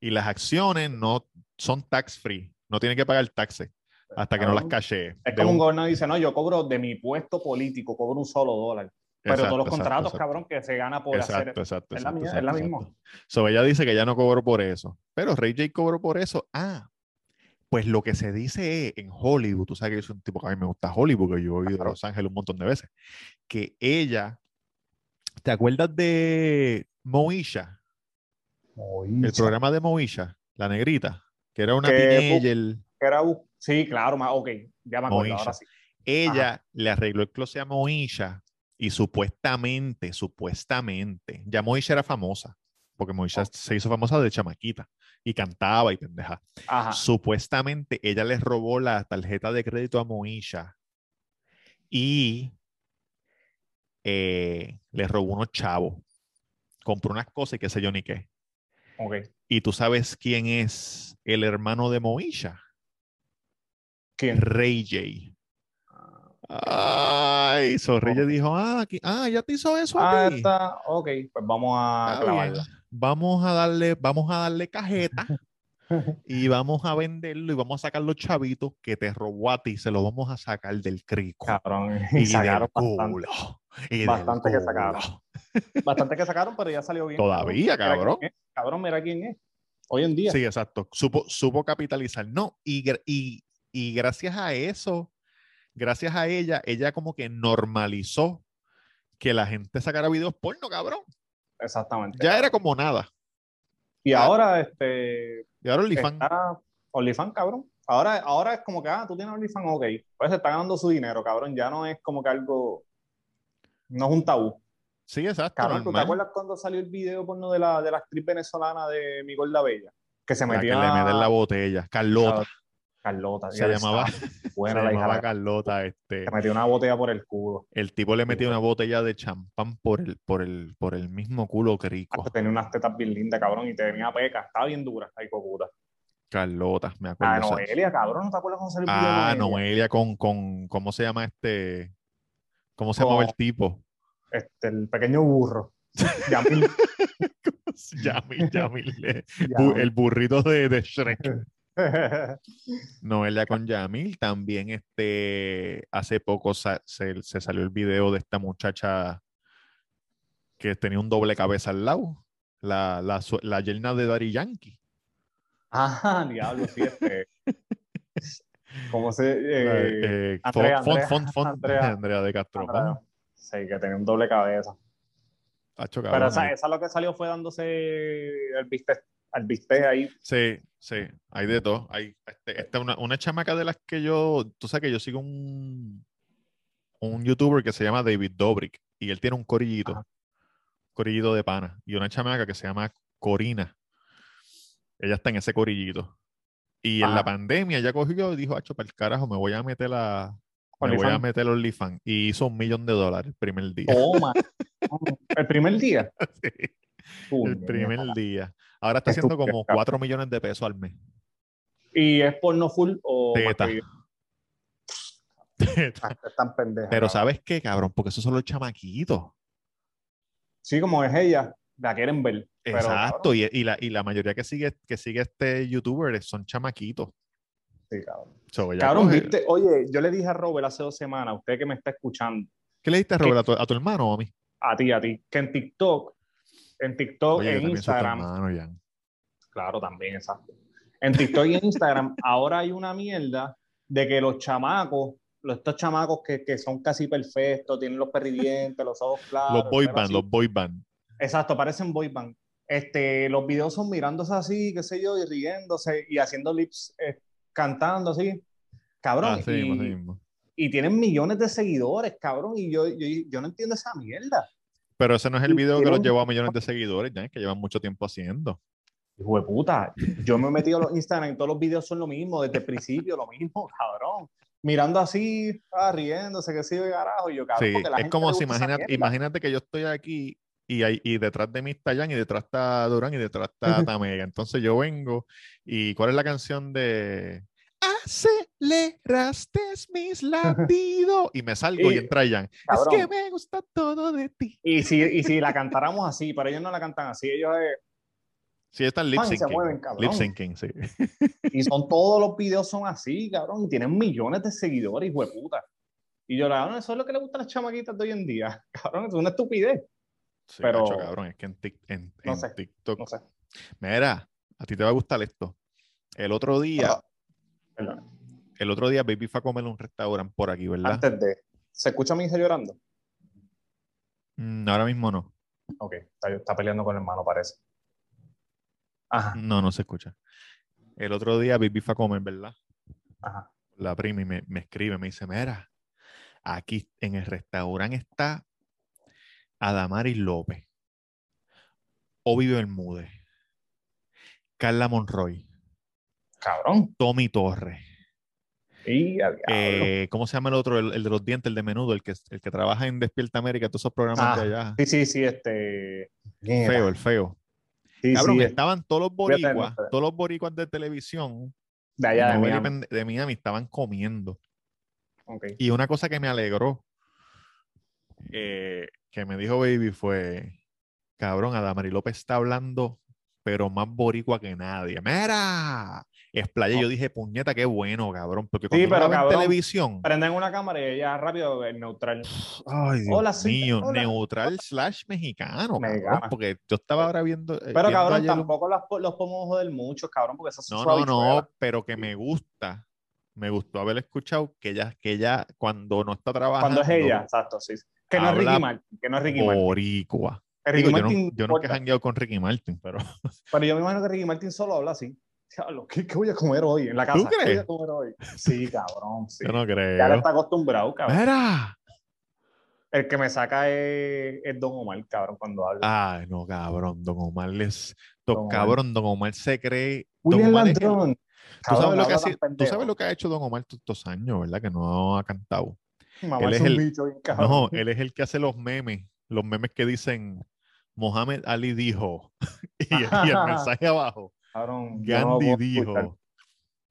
Y las acciones no son tax free, no tienen que pagar taxes hasta que no las caché. Es como un gobernador dice, no, yo cobro de mi puesto político, cobro un solo dólar. Pero todos los contratos, cabrón, que se gana por hacer. Exacto, exacto. es la exacto, mía- es la misma. So, ella dice que ya no cobró por eso. Pero Ray J cobró por eso. Ah, pues lo que se dice es en Hollywood, tú sabes que yo soy un tipo que a mí me gusta Hollywood, que yo he ido a. Los Ángeles un montón de veces, que ella, ¿te acuerdas de Moisha? El programa de Moisha, la negrita, que era una Que- teenager. Era sí, claro, ma- ok, ya me acuerdo, Moisha. ahora sí. Ella le arregló el closet a Moisha y supuestamente, supuestamente, ya Moisha era famosa, porque Moisha se hizo famosa de chamaquita y cantaba y pendeja. Ajá. Supuestamente ella le robó la tarjeta de crédito a Moisha y eh, le robó unos chavos. Compró unas cosas y qué sé yo ni qué. Ok. ¿Y tú sabes quién es el hermano de Moisha? ¿Quién? Ray J. Ay, Zorrilla dijo, ah, aquí- ah, ya te hizo eso Ah, está, ok, pues vamos a clavarla. Vamos a darle, vamos a darle cajeta y vamos a venderlo y vamos a sacar los chavitos que te robó a ti, se los vamos a sacar del crico. Cabrón, y sacaron del bastante, culo. y del bastante que sacaron. bastante que sacaron, pero ya salió bien. Todavía, cabrón. Cabrón, mira quién es. Hoy en día. Sí, exacto. Supo, supo capitalizar. No, y, y, y gracias a eso, gracias a ella, ella como que normalizó que la gente sacara videos porno, cabrón. Exactamente. Ya era como nada. Y ahora, este, Y ahora OnlyFans. OnlyFans, cabrón. Ahora, ahora es como que, ah, tú tienes OnlyFans, ok. Pues se está ganando su dinero, cabrón. Ya no es como que algo, no es un tabú. Sí, exacto. Cabrón, ¿tú te acuerdas cuando salió el video porno de la, de la actriz venezolana de Mi Gorda Bella? Que se La que metía le meten la botella. Carlota. Carlota. Se llamaba, se Buena la hija. llamaba Carlota. Este, Se metió una botella por el culo. el tipo le metió una botella de champán por el, por el, por el mismo culo crico. Tenía unas tetas bien lindas, cabrón, y tenía peca. Estaba bien dura, ay, cocuta. Carlota, me acuerdo. Ah, o sea, Noelia, cabrón, ¿no te acuerdas cómo salió el video Ah, Noelia? Con, con, ¿cómo se llama este? ¿Cómo se Con- llamaba el tipo? Este, el pequeño burro. Yamil. Yamil, Yamil, eh, Yamil. el burrito de, de Shrek. Noelia con Yamil. También este, hace poco sa- se, se salió el video de esta muchacha que tenía un doble cabeza al lado. La, la, la yerna de Daddy Yankee. ah, diablo, sí, este. ¿Cómo se.? Eh, eh, Andrea, Fon- Andrea, Fon- Fon- Andrea. Andrea de Castro. Sí, que tenía un doble cabeza. Pero esa, esa lo que salió fue dándose el bistec, al bistec ahí. Sí, sí, hay de todo. Hay, este, esta una, una chamaca de las que yo, tú sabes que yo sigo un, un youtuber que se llama David Dobrik y él tiene un corillito, Ajá. corillito de pana y una chamaca que se llama Corina. Ella está en ese corillito. Y en la pandemia ella cogió y dijo, hacho, para el carajo, me voy a meter la... Me voy a meter OnlyFans. Y hizo un millón de dólares el primer día. Toma. el primer día. Sí, El primer día. Ahora está haciendo como cabrón. 4 millones de pesos al mes. ¿Y es porno full o.? Teta. video? Ah, Están pendejas. Pero. ¿sabes qué, cabrón? Porque esos son los chamaquitos. Sí, como es ella, la quieren ver. Exacto. Y, y la, y la mayoría que sigue, que sigue este youtuber son chamaquitos. sí, cabrón. So, Cabrón, coge- viste, oye, yo le dije a Robert hace dos semanas, usted que me está escuchando, ¿Qué le diste, Robert, a tu, a tu hermano o a mí? a ti, a ti, que en TikTok, en TikTok, Oye, en Instagram, claro, también, exacto. En TikTok y en Instagram, ahora hay una mierda de que los chamacos, los, estos chamacos que, que son casi perfectos, tienen los perridientes, los ojos claros. los boy band, los boy band. Exacto, parecen boy band. Este, los videos son mirándose así, qué sé yo, y riéndose y haciendo lips, eh, cantando así. Cabrón, y, mismo, así mismo. y tienen millones de seguidores, cabrón, y yo, yo, yo no entiendo esa mierda. Pero ese no es el video que los llevó a millones de seguidores, Jan, que llevan mucho tiempo haciendo. Hijo de puta, yo me he metido a los Instagram y todos los videos son lo mismo, desde el principio lo mismo, cabrón. Mirando así, ah, riéndose, que de carajo, y yo, cabrón, Sí, porque la es gente como si imagínate, imagínate que yo estoy aquí y, hay, y detrás de mí está Jan y detrás está Durán y detrás está Tamega. Entonces yo vengo y ¿cuál es la canción de Aceleraste mis latidos? Y me salgo y, Y, entra Jan. Es que me gusta todo de ti. Y si, y si la cantáramos así, pero ellos no la cantan así, ellos es- Sí, están lip syncing. Lip syncing, sí. Y son todos los videos son así, cabrón. Y tienen millones de seguidores, hijo de puta. Y yo, cabrón, eso es lo que le gusta a las chamaquitas de hoy en día. Cabrón, es una estupidez. Sí, Pero- cabrón, es que en, Tik- en- No en sé, TikTok. No sé. Mira, a ti te va a gustar esto. El otro día, El otro día Baby fue a comer a un restaurante por aquí, ¿verdad? Antes de. ¿Se escucha a mi hija llorando? Mm, ahora mismo no. Ok, está, está peleando con el hermano, parece. Ajá, No, no se escucha. El otro día Baby fue a comer, ¿verdad? ajá. La prima y me, me escribe, me dice, mira, aquí en el restaurante está Adamaris López, Ovi Bermúdez, Carla Monroy, Cabrón. Tommy Torres, eh, ¿cómo se llama el otro? El, el de los dientes, el de menudo, el que, el que trabaja en Despierta América, todos esos programas Ah, de allá. Sí, sí, sí, este. Feo, el feo. Sí, Cabrón, sí, estaban todos los boricuas, todos los boricuas de televisión de allá de Miami. De Miami estaban comiendo. Y una cosa que me alegró, eh, que me dijo Baby fue, cabrón, Adamari López está hablando, pero más boricua que nadie. ¡Mira! Es playa. Yo dije, puñeta, qué bueno, cabrón. Porque cuando uno pero la ve en cabrón, televisión, Prenden una cámara y ella rápido el neutral. ay, Dios Hola, sí, mío, hola. neutral slash mexicano, cabrón, porque yo estaba ahora viendo. eh, Pero viendo cabrón, un- tampoco las po- los podemos joder mucho, cabrón, porque eso es No, no, no, pero que me gusta. Me gustó haber escuchado que ella, que ella cuando no está trabajando, Cuando es ella, exacto, sí. Que no es Ricky Martin, que no es Ricky Martin. boricua. Digo, yo, no- yo nunca he jangueado con Ricky Martin, pero Pero yo me imagino que Ricky Martin solo habla así. ¿Qué, qué voy a comer hoy en la casa? ¿Tú ¿Qué voy crees? a comer hoy? Sí, cabrón, sí. yo no Ya le creo. está acostumbrado, cabrón. ¡Mira! El que me saca es, es Don Omar, cabrón, cuando habla. Ay, no, cabrón, Don Omar es. Don, Don Omar. cabrón, Don Omar se cree. Don William Omar es. ¿Tú sabes, lo que hace- tú sabes lo que ha hecho Don Omar todos estos años, ¿verdad? Que no ha cantado. Mamá él es es un el- bicho bien cabrón. No, él es el que hace los memes, los memes que dicen Mohamed Ali dijo y, y el mensaje abajo, Cabrón, no Gandhi dijo,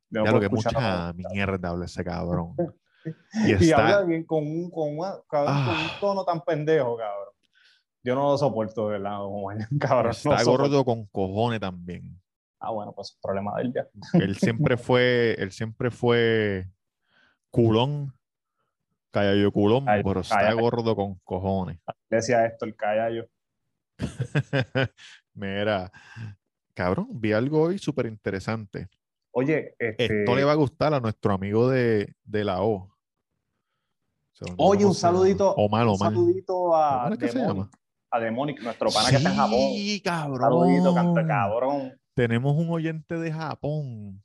no ya lo que mucha mierda habla ese cabrón. Y Y habla está, bien con un, con, una- cabrón, con Ah. un tono tan pendejo, cabrón. Yo no lo soporto, de verdad, cabrón. está gordo con cojones también. Ah, bueno, pues es problema de él ya. Él siempre fue, él siempre fue culón, callayo culón, Ay, pero está gordo con cojones. Le decía esto el callayo. Mira, cabrón, vi algo hoy súper interesante. Oye, este, Esto le va a gustar a nuestro amigo de, de la O. Me oye, un saludito, Omar, un Omar. saludito a. Demonic, a Demonic, nuestro pana que está en Japón. Sí, cabrón. Saludito, canta cabrón. Tenemos un oyente de Japón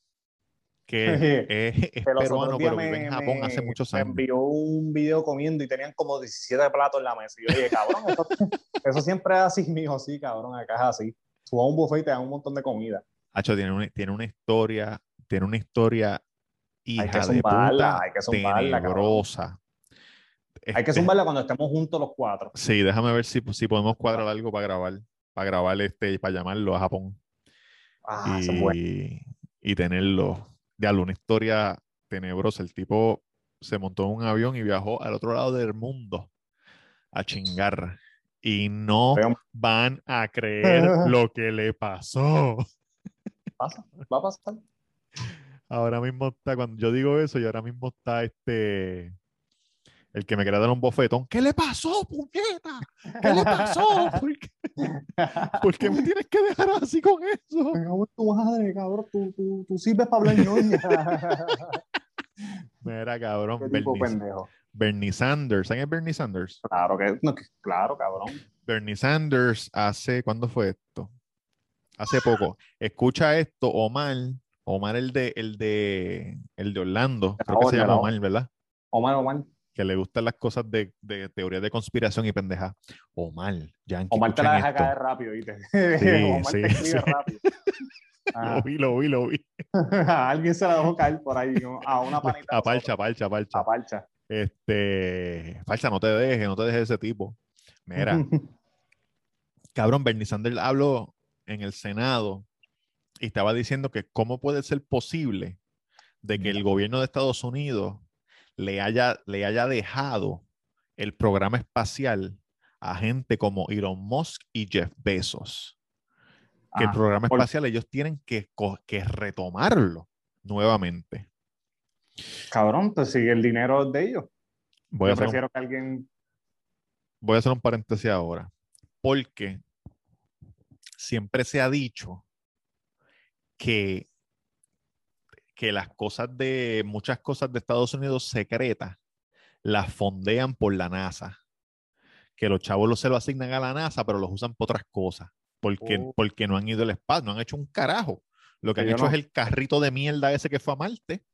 que es, es los peruano, pero vive me- en Japón me- hace muchos me años. envió un video comiendo y tenían como 17 platos en la mesa. Y yo dije, cabrón, eso, eso siempre es así, mijo, sí, cabrón, acá es así. Tú vas a un buffet y te dan un montón de comida. Hacho, tiene una, tiene una historia, tiene una historia hija que de zumbarla, puta, hay que zumbarla, tenebrosa. Hay que Este, zumbarla cuando estemos juntos los cuatro. Sí, déjame ver si, si podemos cuadrar algo para grabar, para grabar este, para llamarlo a Japón. Ah, y, y tenerlo. De una historia tenebrosa. El tipo se montó en un avión y viajó al otro lado del mundo a chingar. Y no van a creer lo que le pasó. Pasa, va a pasar. Ahora mismo está, cuando yo digo eso, y ahora mismo está este. El que me quiere dar un bofetón. ¿Qué le pasó, puñeta? ¿Qué le pasó? ¿Por qué, por qué me tienes que dejar así con eso? Me cago en tu madre, cabrón. Tú, tú, tú sirves para hablar ñoña. Mira, cabrón. Qué tipo pendejo. Bernie Sanders. ¿Saben Bernie Sanders? Claro que, no, que- claro, cabrón. Bernie Sanders hace, ¿cuándo fue esto? Hace poco. Escucha esto, Omar, Omar el de, el de, el de Orlando, creo que se llama. Omar, ¿verdad? Omar, Omar. Que le gustan las cosas de, de teorías de conspiración y pendeja. Omar, Yankee, Omar te la deja esto. caer rápido, ¿viste? Sí, Omar sí, te sí. rápido. Ah, Lo vi, lo vi, lo vi. alguien se la dejó caer por ahí, ¿no? a una panita. A parcha, parcha, parcha. A parcha. Este, falsa, no te dejes, no te dejes de ese tipo. Mira, cabrón, Bernie Sanders habló en el Senado y estaba diciendo que cómo puede ser posible de que el gobierno de Estados Unidos le haya, le haya dejado el programa espacial a gente como Elon Musk y Jeff Bezos. Que el Ah, programa por- espacial ellos tienen que, que retomarlo nuevamente. Cabrón, pues sigue el dinero de ellos. Voy a Yo hacer un prefiero que alguien. voy a hacer un paréntesis ahora, porque siempre se ha dicho que, que las cosas de, muchas cosas de Estados Unidos secretas las fondean por la NASA. Que los chavos los se lo asignan a la NASA, pero los usan para otras cosas. Porque, Oh. porque no han ido al espacio, no han hecho un carajo. Lo que han hecho no. es el carrito de mierda ese que fue a Marte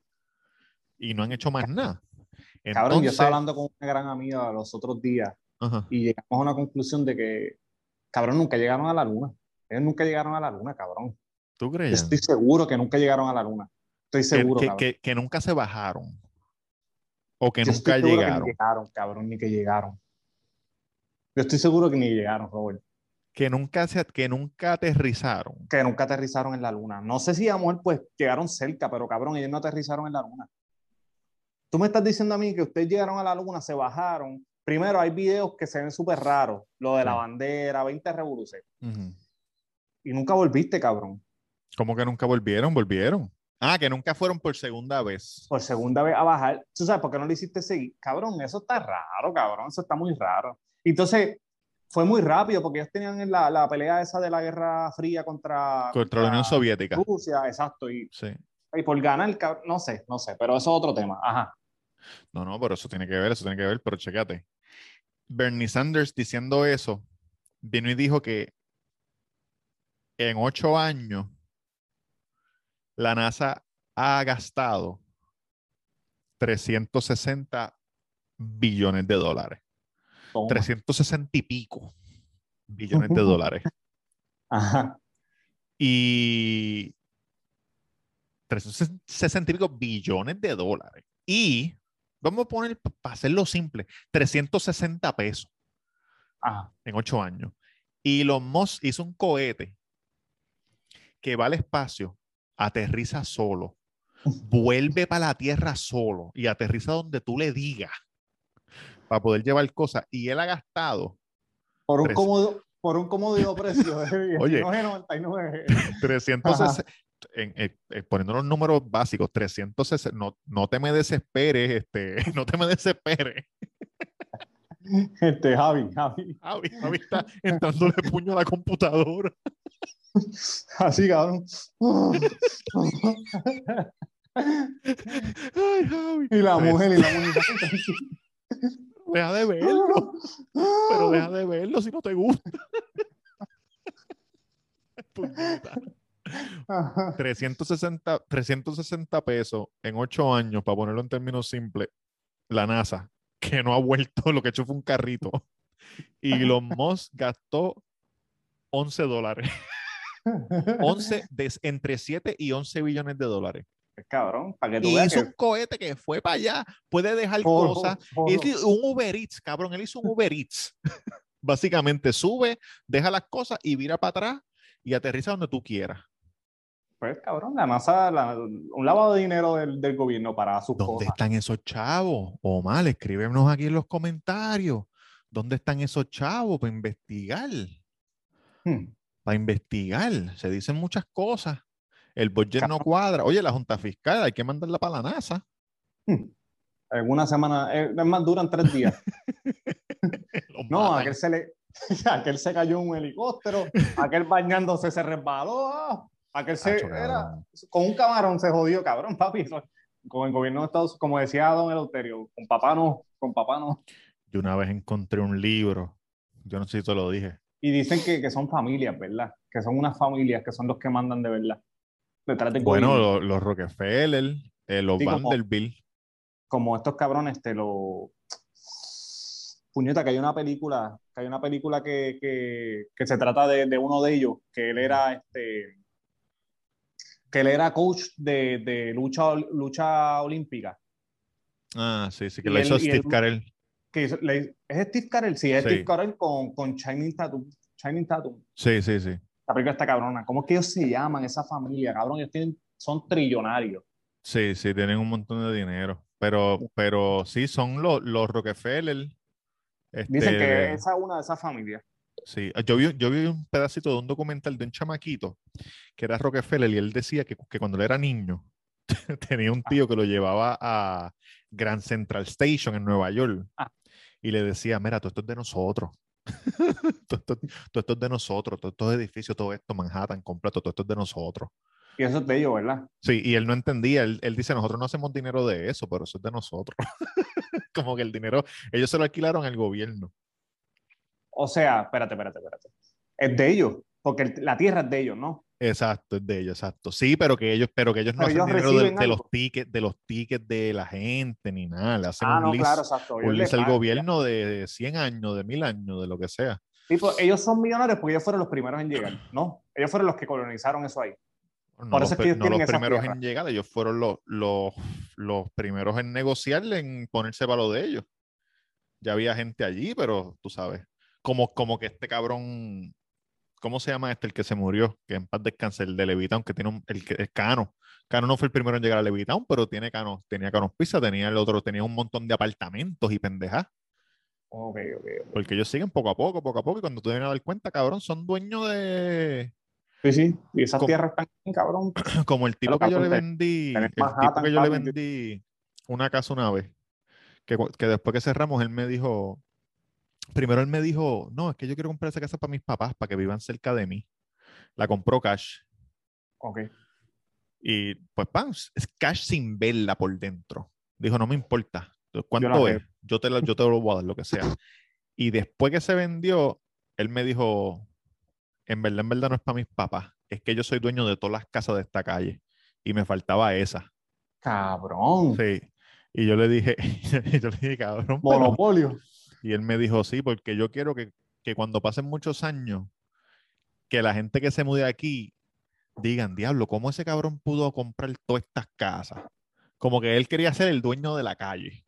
y no han hecho más nada. Cabrón, yo estaba hablando con una gran amiga los otros días Ajá. y llegamos a una conclusión de que, cabrón, nunca llegaron a la luna. Ellos nunca llegaron a la luna, cabrón. ¿Tú Yo crees? estoy seguro que nunca llegaron a la luna. Estoy que, seguro, que- que- que nunca se bajaron. O que Yo estoy nunca seguro que llegaron. ni llegaron, cabrón, ni que llegaron. Yo estoy seguro que ni llegaron, Robert. Que nunca, se, que nunca aterrizaron. Que nunca aterrizaron en la luna. No sé si a lo mejor pues llegaron cerca, pero cabrón, ellos no aterrizaron en la luna. Tú me estás diciendo a mí que ustedes llegaron a la luna, se bajaron. Primero, hay videos que se ven súper raros, lo de la bandera, 20 revoluciones. Ujú. Y nunca volviste, cabrón. ¿Cómo que nunca volvieron? Volvieron. Ah, que nunca fueron por segunda vez. Por segunda vez a bajar. ¿Tú sabes por qué no lo hiciste seguir? Cabrón, eso está raro, cabrón. Eso está muy raro. Entonces, fue muy rápido porque ellos tenían la, la pelea esa de la Guerra Fría contra, Contra la Unión Soviética. Rusia, exacto. Y, Sí. Y por ganar, cabrón, no sé, no sé, pero eso es otro tema. Ajá. No, no, pero eso tiene que ver, eso tiene que ver, pero chécate. Bernie Sanders diciendo eso, vino y dijo que en ocho años la NASA ha gastado 360 billones de dólares. Toma. 360 y pico billones de dólares. Ajá. Y 360 y pico billones de dólares. Y vamos a poner, para hacerlo simple, 360 pesos Ajá. en ocho años. Y Elon Musk hizo un cohete que va al espacio, aterriza solo, vuelve para la Tierra solo y aterriza donde tú le digas para poder llevar cosas. Y él ha gastado Por un cómodo, por un cómodo precio de Oye. 19.99. 360, en, eh, eh, poniendo los números básicos, 360, no, no te me desesperes, este, no te me desesperes. Este, Javi, Javi. Javi, Javi está entrándole puño a la computadora. Así, cabrón. Ay, Javi. Y la mujer, y la mujer. Deja de verlo, pero deja de verlo si no te gusta. Puñeta. Ajá. 360, 360 pesos en 8 años, para ponerlo en términos simples, la NASA, que no ha vuelto, lo que ha hecho fue un carrito. Y Elon Musk gastó 11 dólares. 11 de, entre 7 y 11 billones de dólares. Cabrón, para que tú Y veas hizo que un cohete que fue para allá, puede dejar Todo, cosas. todo. Hizo un Uber Eats, cabrón, él hizo un Uber Eats. Básicamente sube, deja las cosas y vira para atrás y aterriza donde tú quieras. Pues, cabrón, la NASA, la- un lavado de dinero del, del gobierno para sus ¿Dónde cosas. están esos chavos? Omar, escríbenos aquí en los comentarios. ¿Dónde están esos chavos para investigar? Hmm. Para investigar. Se dicen muchas cosas. El budget no cuadra. Oye, la Junta Fiscal hay que mandarla para la NASA. En una semana, eh, es más, duran tres días. No, aquel se le, aquel se cayó en un helicóptero, aquel bañándose se resbaló, aquel se, Acho, era, con un camarón se jodió, cabrón, papi. Con el gobierno de Estados Unidos, como decía Don Eleuterio, con papá no, con papá no. Yo una vez encontré un libro. Yo no sé si te lo dije. Y dicen que, que son familias, ¿verdad? Que son unas familias que son los que mandan de verdad. Bueno, gobierno. lo- los Rockefeller, eh, los Sí, como- Vanderbilt. como estos cabrones te lo puñeta que hay una película que hay una película que, que, que se trata de, de uno de ellos que él era este que él era coach de, de lucha lucha olímpica Ah, sí, sí, que lo hizo Steve Carell. que hizo- le- es Steve Carell sí es Sí. Steve Carell con, con Shining Tattoo Shining Tattoo Sí, sí, sí. la película está cabrona ¿cómo es que ellos se llaman esa familia cabrón ellos tienen, son trillonarios Sí, sí, tienen un montón de dinero. Pero, pero sí, son los, los Rockefeller. dicen este, que esa es una de esas familias Sí, yo vi, yo vi un pedacito de un documental de un chamaquito que era Rockefeller y él decía que, que cuando él era niño tenía un tío que lo llevaba a Grand Central Station en Nueva York Ah. y le decía, mira, todo esto es de nosotros. todo, esto, todo esto es de nosotros, todos estos edificios, todo esto, Manhattan completo, todo esto es de nosotros. y eso es de ellos ¿verdad? Sí, y él no entendía, él, él dice, nosotros no hacemos dinero de eso, pero eso es de nosotros. Como que el dinero, ellos se lo alquilaron al gobierno. O sea, espérate, espérate, espérate. Es de ellos, porque la tierra es de ellos, ¿no? Exacto, es de ellos, exacto. Sí, pero que ellos, pero que ellos no Pero hacen ellos dinero de, los tickets, de los tickets de la gente ni nada. Le hacen Ah, un no, lease, claro, exacto. un Ellos, lease al gobierno de 100 años, de 1000 años, de lo que sea. Tipo, ellos son millonarios porque ellos fueron los primeros en llegar, ¿no? Ellos fueron los que colonizaron eso ahí. No Por los, es que ellos no primeros tierra. en llegar, ellos fueron los, los, los primeros en negociar, en ponerse para lo de ellos. Ya había gente allí, pero tú sabes, como, como que este cabrón, ¿cómo se llama este? El que se murió, que en paz descanse, el de Levitown, que tiene un, el, el Cano. Cano no fue el primero en llegar a Levitown, pero tiene Cano, tenía Canos Pizza, tenía el otro, tenía un montón de apartamentos y pendejas, Ok, ok, ok. porque ellos siguen poco a poco, poco a poco, y cuando tú vienes a dar cuenta, cabrón, son dueños de, Sí, sí. Y esas tierras están cabrón. como el tipo que yo le vendí, el tipo que yo le vendí una casa una vez, que, que después que cerramos, él me dijo, primero él me dijo, no, es que yo quiero comprar esa casa para mis papás, para que vivan cerca de mí. La compró cash. Ok. Y pues, pan, es cash sin verla por dentro. Dijo, no me importa. la ¿Cuánto es? veo. Yo te, lo, yo te lo voy a dar, lo que sea. Y después que se vendió, él me dijo, en verdad, en verdad no es para mis papás. Es que yo soy dueño de todas las casas de esta calle. Y me faltaba esa. Cabrón. Sí. Y yo le dije, yo le dije, cabrón. pero-". Y él me dijo, sí, porque yo quiero que, que cuando pasen muchos años, que la gente que se mude aquí digan, diablo, ¿cómo ese cabrón pudo comprar todas estas casas? Como que él quería ser el dueño de la calle.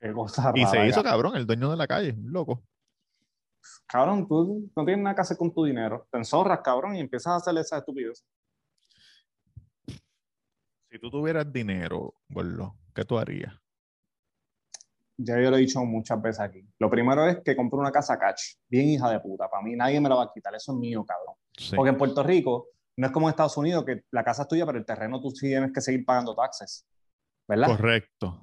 Qué cosa Y se hizo, ca- cabrón, el dueño de la calle, un loco. Cabrón, tú no tienes nada que hacer con tu dinero. Te enzorras, cabrón, y empiezas a hacer esa estupidez. Si tú tuvieras dinero, gordo, ¿qué tú harías? Ya yo lo he dicho muchas veces aquí. Lo primero es que compré una casa cash, bien hija de puta. Para mí nadie me la va a quitar. Eso es mío, cabrón. Sí. Porque en Puerto Rico no es como en Estados Unidos que la casa es tuya, pero el terreno tú sí tienes que seguir pagando taxes. ¿Verdad? Correcto.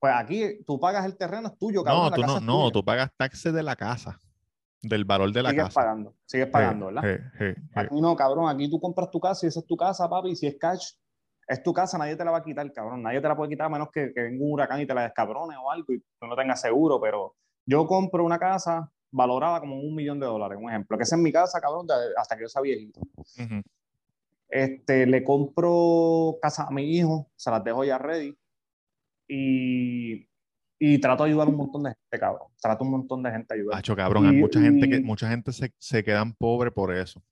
Pues aquí tú pagas el terreno, es tuyo, cabrón. No, la tú casa no, es no, tuya. tú pagas taxes de la casa, del valor de la sigues casa. pagando, sigues pagando, ¿verdad? sí. Aquí no, cabrón, aquí tú compras tu casa y esa es tu casa, papi, y si es cash, es tu casa, nadie te la va a quitar, cabrón, nadie te la puede quitar a menos que, que venga un huracán y te la descabrone o algo y tú no tengas seguro, pero yo compro una casa valorada como un millón de dólares, un ejemplo, que esa es mi casa, cabrón, hasta que yo sea viejito. Ujú. Este, le compro casa a mi hijo, se las dejo ya ready y, y trato de ayudar a un montón de gente, cabrón, trato a un montón de gente a ayudar. Hacho, cabrón, hay Y- mucha gente que y- mucha gente se, se quedan pobre por eso.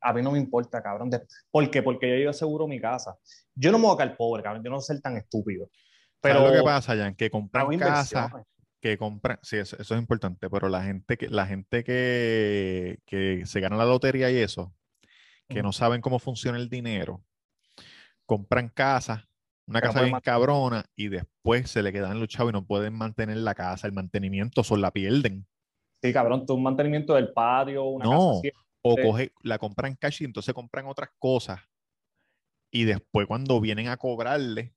A mí no me importa, cabrón. ¿Por qué? Porque yo aseguro mi casa. Yo no me voy a quedar pobre, cabrón. Yo no voy a ser tan estúpido. Pero ¿Sabes lo que pasa, Jan? Que compran inversiones. que compran, sí, eso, eso es importante, pero la gente que, la gente que, que se gana la lotería y eso, que no saben cómo funciona el dinero, compran casas, una casa bien cabrona, y después se le quedan los chavos y no pueden mantener la casa, el mantenimiento, solo la pierden. Sí, cabrón, tú un mantenimiento del patio, una No. casa así. O Sí. coge, la compran cash y entonces compran otras cosas. Y después cuando vienen a cobrarle,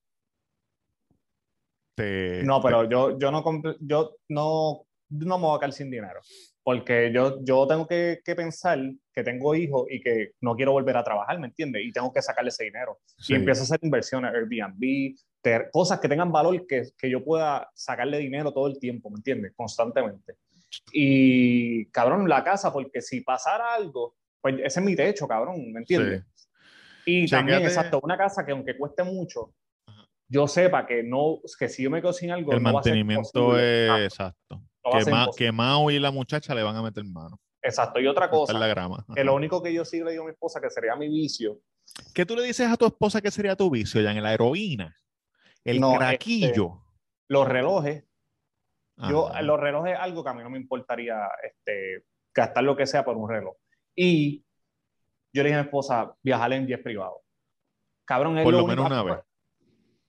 te, No, te- pero yo, yo no yo no, no me voy a quedar sin dinero. Porque yo, yo tengo que, que pensar que tengo hijos y que no quiero volver a trabajar, ¿me entiendes? Y tengo que sacarle ese dinero. sí. Y empiezo a hacer inversiones, Airbnb, cosas que tengan valor que, que yo pueda sacarle dinero todo el tiempo, ¿me entiendes? Constantemente. Y, cabrón, la casa, porque si pasara algo, pues ese es mi techo, cabrón, ¿me entiendes? Y también, exacto, una casa que aunque cueste mucho, Ajá. yo sepa que no, que si yo me quedo sin algo, El no va a ser mantenimiento es Exacto, no Que, Ma- que Mao y la muchacha le van a meter mano. Exacto. Y otra Cortar la cosa, grama. que lo único que yo sí le digo a mi esposa que sería mi vicio, ¿Qué tú le dices a tu esposa que sería tu vicio, Jan? ¿La heroína? ¿El No, este, los relojes, Yo, Ajá. los relojes es algo que a mí no me importaría este, gastar lo que sea por un reloj. Y yo le dije a mi esposa, viajar en jet privado. Cabrón, es Por lo lo único- menos una vez.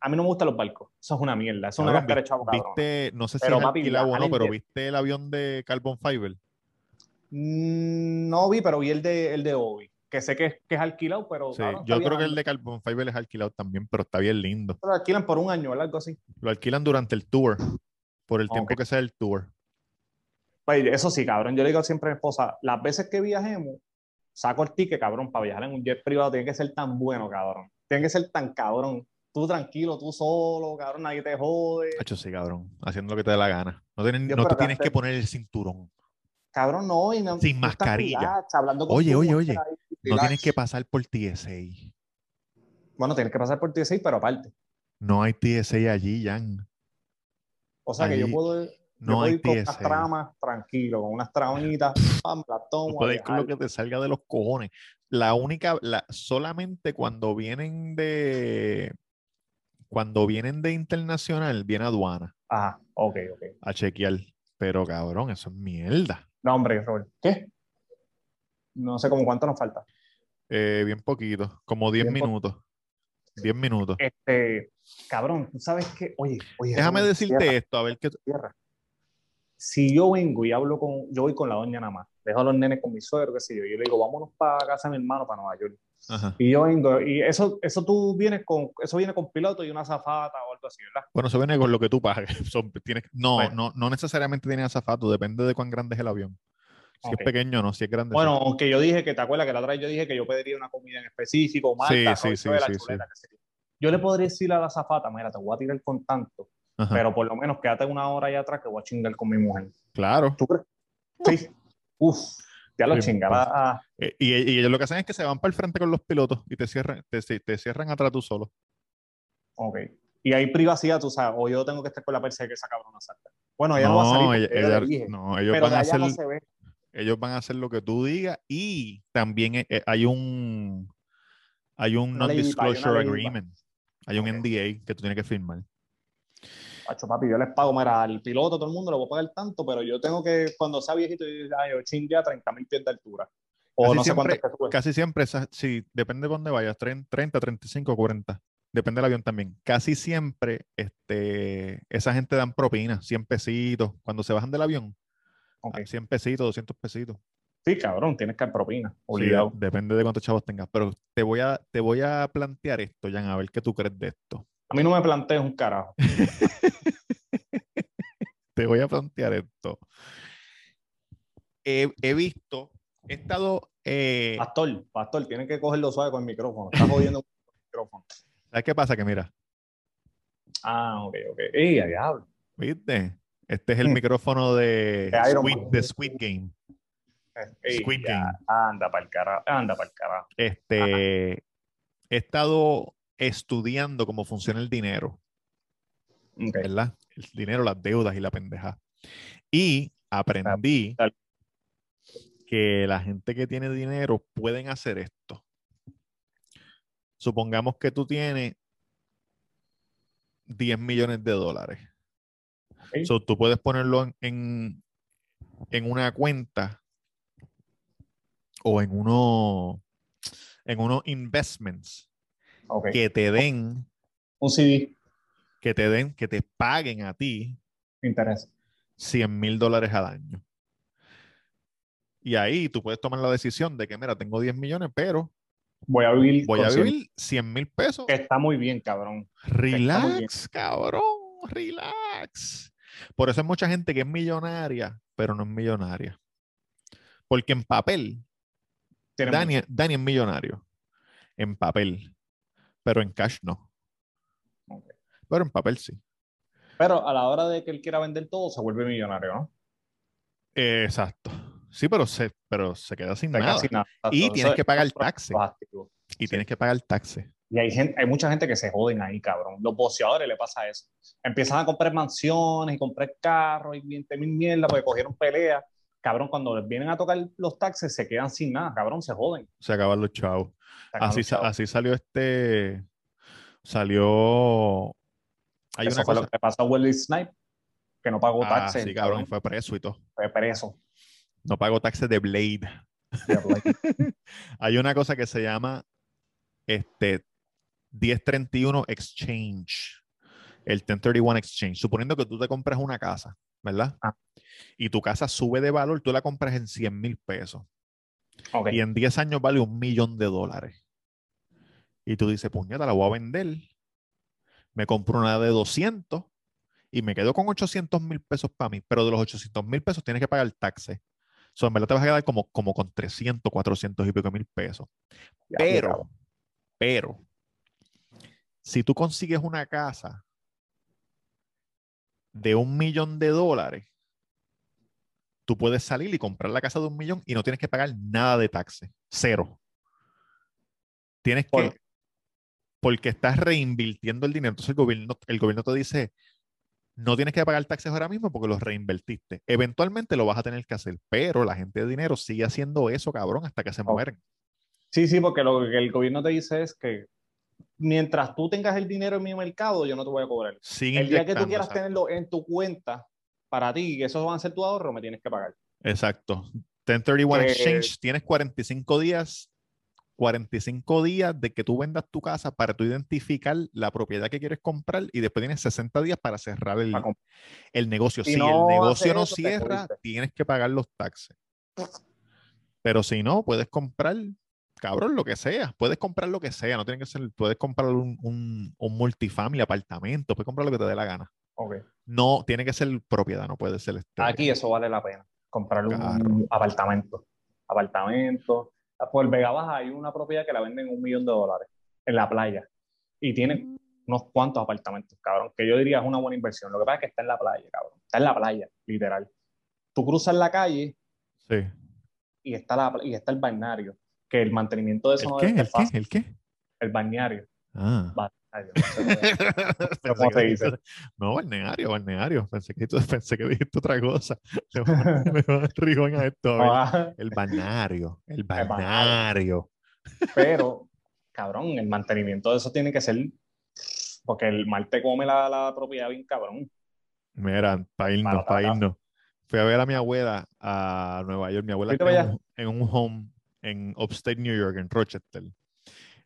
A mí no me gustan los barcos. Eso es una mierda. Eso es una vi- chavo. ¿Viste, no sé si Pero, es papi, alquilado o no, pero viste el avión de Carbon Fiber? Mm, no vi, pero vi el de, el de Obi. Que sé que es, que es alquilado, pero. Sí, yo creo que el de Carbon Fiber es alquilado también, pero está bien lindo. Lo alquilan por un año. Algo así. Lo alquilan durante el tour, por el tiempo que sea el tour. Pues, eso sí, cabrón. Yo le digo siempre a mi esposa, las veces que viajemos, saco el ticket, cabrón, para viajar en un jet privado tiene que ser tan bueno, cabrón. Tiene que ser tan cabrón. Tú tranquilo, tú solo, cabrón, nadie te jode. Hacho, sí, cabrón. Haciendo lo que te dé la gana. No, no te tienes que poner el cinturón. Cabrón, no, y no, Sin mascarilla. relax, hablando con Oye, oye, oye, ahí, No tienes que pasar por TSA. Bueno, tienes que pasar por 16, pero aparte. No hay TSA allí, Jan. O sea que yo puedo, yo puedo ir con unas tramas tranquilo, con unas tramitas, pam, la tomo. Tú a puedes con lo que te salga de los cojones. La única, la, solamente cuando vienen de cuando vienen de internacional, viene aduana Ajá, ok, ok. a chequear. Pero cabrón, eso es mierda. No, hombre, Robert. ¿Qué? No sé como cuánto nos falta. Eh, bien poquito, como 10 Bien po- minutos. 10 minutos. Este, cabrón, tú sabes que, oye, oye, Déjame decirte esto, a ver qué. cierra. Si yo vengo y hablo con, yo voy con la doña nada más, dejo a los nenes con mi suegro, qué sé yo, yo le digo, vámonos para casa de mi hermano, para Nueva York. Ajá. Y yo vengo, y eso, eso tú vienes con, eso viene con piloto y una zafata o algo así, ¿verdad? Bueno, eso viene con lo que tú pagues. Son- tienes- no, Bueno. no, no necesariamente tiene azafato, depende de cuán grande es el avión. Si es pequeño, no, si es grande. Bueno, sí. aunque yo dije que te acuerdas que la otra vez yo dije que yo pediría una comida en específico, Marta, Sí, sí, de la sí, chuleta, sé yo. Le podría decir a la zafata, mira, te voy a tirar con tanto, Ajá. pero por lo menos quédate una hora allá atrás que voy a chingar con mi mujer. Claro. ¿Tú crees? Sí. Uf, ya lo chingará. Ah, Eh, y, y ellos lo que hacen es que se van para el frente con los pilotos y te cierran, te, te cierran atrás tú solo. ok. Y hay privacidad, tú sabes, o yo tengo que estar con la persa que esa cabrona salta. Bueno, ella no, va a salir. Ella- ella- dije, no, ellos pero van de a hacer, no se ve. Ellos van a hacer lo que tú digas y también eh, eh, hay un hay un non-disclosure agreement. Hay un. NDA que tú tienes que firmar. Pacho, papi, yo les pago, mira, al piloto, todo el mundo le voy a pagar tanto, pero yo tengo que, cuando sea viejito, yo, chingue a 30 mil pies de altura. O Casi no sé cuánto siempre- es que sube. Casi siempre, sí, depende de dónde vayas, 30, 30, 35, 40. Depende del avión también. Casi siempre este, esa gente dan propinas, 100 pesitos. Cuando se bajan del avión, Ok. 100 pesitos, 200 pesitos. Sí, cabrón, tienes que propina, Sí, depende de cuántos chavos tengas. Pero te voy a, te voy a plantear esto, Jan, a ver qué tú crees de esto. A mí no me plantees un carajo. Te voy a plantear esto. He, he visto, he estado, eh, Pastor, pastor, tienes que cogerlo suave con el micrófono. Estás jodiendo con el micrófono. ¿sabes qué pasa? Que mira, Ah, ok, ok. ¡Ey, diablo! ¿viste? Este es el Mm. micrófono de Squid, de Squid Game. Ey, Squid ya, Game. Anda para el carajo, anda para el carajo. Este, he estado estudiando cómo funciona el dinero. ¿verdad? El dinero, las deudas y la pendeja. Y aprendí Dale. que la gente que tiene dinero pueden hacer esto. Supongamos que tú tienes 10 millones de dólares. Ok. So, tú puedes ponerlo en, en, en una cuenta o en uno en unos investments que te den, Un CD, que te den, que te paguen a ti me interesa. 100 mil dólares al año. Y ahí tú puedes tomar la decisión de que, mira, tengo 10 millones, pero Voy a vivir. voy a vivir 100 mil pesos. Que está muy bien, cabrón. Relax, cabrón, relax. Por eso hay mucha gente que es millonaria, pero no es millonaria. Porque en papel, Dani, Dani es millonario. En papel. Pero en cash no. Pero en papel sí. Pero a la hora de que él quiera vender todo, se vuelve millonario, ¿no? Exacto. Sí, pero se, pero se queda sin De nada. Y tienes es- que pagar los activos. Y Sí. tienes que pagar taxes. Y hay, gente, hay mucha gente que se joden ahí, cabrón. Los boxeadores le pasa eso. Empiezan a comprar mansiones y comprar carros y 20 mil mierda porque cogieron peleas. Cabrón, cuando les vienen a tocar los taxes se quedan sin nada, cabrón, se joden. Se acaban los chavos. Acaban Así, los sa- chavos. así salió este. Salió. Hay Eso una fue cosa. lo que pasó a Wesley Snipe, que no pagó Ah, taxes. sí, cabrón, y fue preso y todo. fue preso. No pagó taxes de Blade. Hay una cosa que se llama este 1031 Exchange. El 1031 Exchange. Suponiendo que tú te compras una casa, ¿verdad? Ah. Y tu casa sube de valor, tú la compras en 100 mil pesos. Y en 10 años vale un millón de dólares. Y tú dices, puñeta, la voy a vender. Me compro una de 200 y me quedo con 800 mil pesos para mí. Pero de los 800 mil pesos tienes que pagar taxes. So, en verdad te vas a quedar como, como con 300, 400 y pico mil pesos. Pero, pero, si tú consigues una casa de un millón de dólares, tú puedes salir y comprar la casa de un millón y no tienes que pagar nada de taxes. Cero. Tienes ¿Por que, porque estás reinvirtiendo el dinero. Entonces el gobierno, el gobierno te dice, no tienes que pagar taxes ahora mismo porque los reinvertiste. Eventualmente lo vas a tener que hacer, pero la gente de dinero sigue haciendo eso, cabrón, hasta que se mueren. Sí, sí, porque lo que el gobierno te dice es que mientras tú tengas el dinero en mi mercado, yo no te voy a cobrar. El día que tú quieras exacto. tenerlo en tu cuenta para ti, que esos van a ser tu ahorro, me tienes que pagar. Exacto. 1031 Eh, Exchange, tienes 45 días, 45 días de que tú vendas tu casa para tú identificar la propiedad que quieres comprar y después tienes 60 días para cerrar el, Para el negocio. Si Si no el negocio no eso, cierra, tienes que pagar los taxes. Pero si no, puedes comprar, cabrón, lo que sea. Puedes comprar lo que sea. No tiene que ser, puedes comprar un, un, un multifamily, apartamento, puedes comprar lo que te dé la gana. No, tiene que ser propiedad, no puede ser este. Aquí eso vale la pena. Comprar un Carro. apartamento. Apartamento. Por Vega Baja hay una propiedad que la venden un millón de dólares en la playa. Y tiene unos cuantos apartamentos, cabrón, que yo diría es una buena inversión. Lo que pasa es que está en la playa, cabrón. Está en la playa, literal. Tú cruzas la calle Sí. y está, la, y está el balneario. Que el mantenimiento de eso ¿El no qué? ¿El ser qué? fácil. ¿El qué? El balneario. Ah. Balneario, no sé cómo- Pensé ¿Cómo que se dice? No, balneario, balneario. Pensé que, tú- pensé que dijiste otra cosa. Le voy a- a esto. a. Ah, El balneario, el balneario. Pero, cabrón, el mantenimiento de eso tiene que ser. Porque el mal te come la, la propiedad bien cabrón. Mira, para irnos, Para irnos. Fui a ver a mi abuela a Nueva York. Mi abuela ¿Fuiste está para en un, en un home en Upstate New York, en Rochester.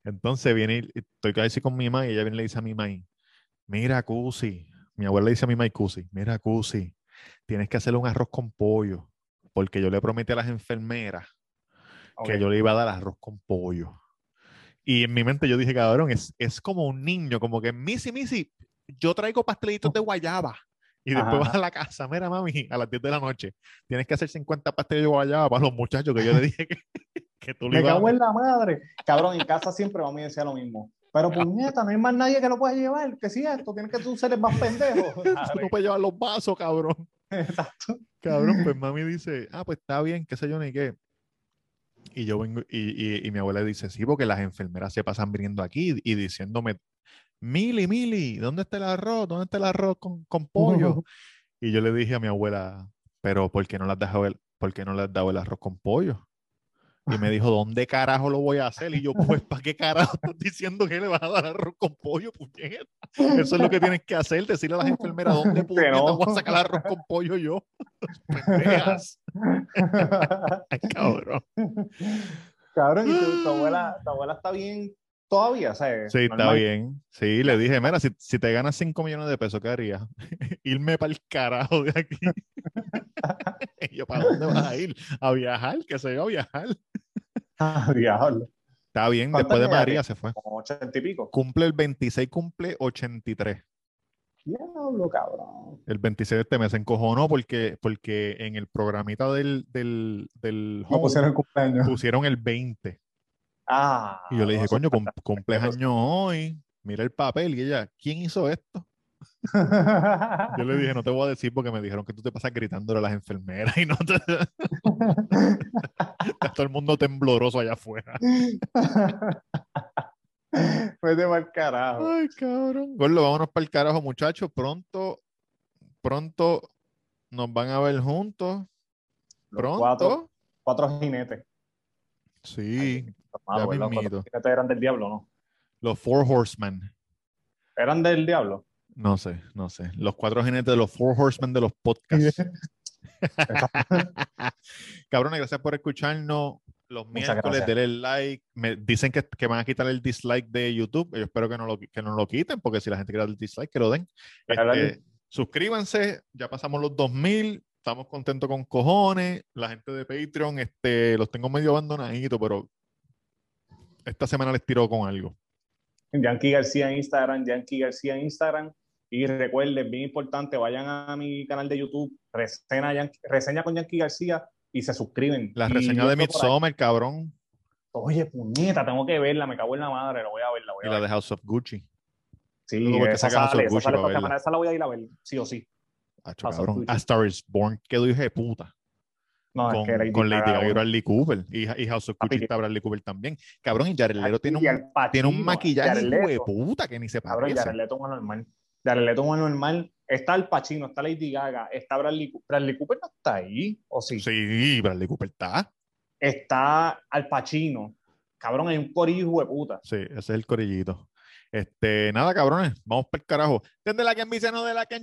Entonces viene, y estoy casi con mi mamá y ella viene y le dice a mi mamá, mira, Cusi, mi abuela le dice a mi mamá, Cusi, mira, Cusi, tienes que hacerle un arroz con pollo, porque yo le prometí a las enfermeras que yo le iba a dar arroz con pollo. Y en mi mente yo dije, cabrón, es, es como un niño, como que, Missy, Missy, yo traigo pastelitos de guayaba. Y después vas a la casa, mira, mami, a las 10 de la noche, tienes que hacer 50 pasteles de guayaba para los muchachos que yo le dije que, que tú Me cago en la madre. Cabrón, en casa siempre vamos a decir lo mismo. Pero puñeta, no hay más nadie que lo pueda llevar. Que si esto, tienes que tú ser el más pendejo. Tú no puedes llevar los vasos, cabrón. Exacto. Cabrón, pues mami dice, ah, pues está bien, qué sé yo ni qué. Y yo vengo, y, y- y mi abuela dice, sí, porque las enfermeras se pasan viniendo aquí y diciéndome, Mili, Mili, ¿dónde está el arroz? ¿Dónde está el arroz con, con pollo? Y yo le dije a mi abuela, pero ¿por qué no le has dejado el, por qué no le has dado el arroz con pollo? Y me dijo, ¿dónde carajo lo voy a hacer? Y yo, pues, ¿para qué carajo estás diciendo que le vas a dar arroz con pollo, puñeta? Eso es lo que tienes que hacer, decirle a las enfermeras, ¿dónde puñeta no. voy a sacar arroz con pollo yo? Pendejas. Ay, cabrón. Cabrón, y tu, tu abuela, tu abuela está bien todavía, ¿sabes? Sí, está bien. Sí, le dije, mira, si, si te ganas 5 millones de pesos, ¿qué harías? Irme para el carajo de aquí. y yo, ¿para dónde vas a ir? A viajar, que se yo a viajar. Diablo. Está bien, ¿Cuántos después de María se fue. Como ochenta y pico. Cumple el 26, cumple 83. Diablo, cabrón. El 26 de este mes se encojonó porque, porque en el programita del, del, del home pusieron el cumpleaños. pusieron el 20. Ah. Y yo le dije, coño, cum- cumples años hoy. Mira el papel. Y ella, ¿quién hizo esto? Yo le dije, no te voy a decir porque me dijeron que tú te pasas gritándole a las enfermeras y no te... Todo el mundo tembloroso allá afuera. Vete mal carajo. Ay, cabrón. Gordo, vámonos para el carajo, muchachos. Pronto, pronto nos van a ver juntos. Los Pronto. Cuatro, cuatro jinetes. Sí. Los cuatro jinetes eran del diablo, ¿no? los Four Horsemen. Eran del diablo. No sé, no sé. Los cuatro jinetes de los Four Horsemen de los podcasts. Cabrones, gracias por escucharnos. Los Muchas miércoles, gracias. denle like. Me dicen que, que van a quitar el dislike de YouTube. Yo espero que no lo, que no lo quiten, porque si la gente quiere el dislike, que lo den. Este, suscríbanse, ya pasamos los 2000. Estamos contentos con cojones. La gente de Patreon, este, los tengo medio abandonaditos, pero esta semana les tiro con algo. Yankee García en Instagram, Yankee García en Instagram. Y recuerden, bien importante, vayan a mi canal de YouTube, reseña, con Yankee García y se suscriben. La reseña de. Midsommar, cabrón, Oye, puñeta, tengo que verla, me cago en la madre, la voy a ver, la voy y a la ver. de House of Gucci. Sí, esa sale, esa sale para semana, esa la voy a ir a ver, sí o sí. Acho, of cabrón. A Star is Born quedó hija de puta. No, con, es que con Lady Gaga, y. Bradley Cooper. Y, y House of Gucci está Bradley Cooper también. Cabrón, y Jared Leto tiene un, tiene un maquillaje de puta que ni se Cabrón, parece. Jared Leto es un Leto es un anormal. Está el Pacino, está Lady Gaga, está Bradley, Coo- Bradley Cooper no está ahí, ¿o sí? Sí, Bradley Cooper está. Está Al Pacino. Cabrón, hay un corillo de puta. Sí, ese es el corillito. Este, nada, cabrones, vamos para el carajo. Desde la que envicia, no de la que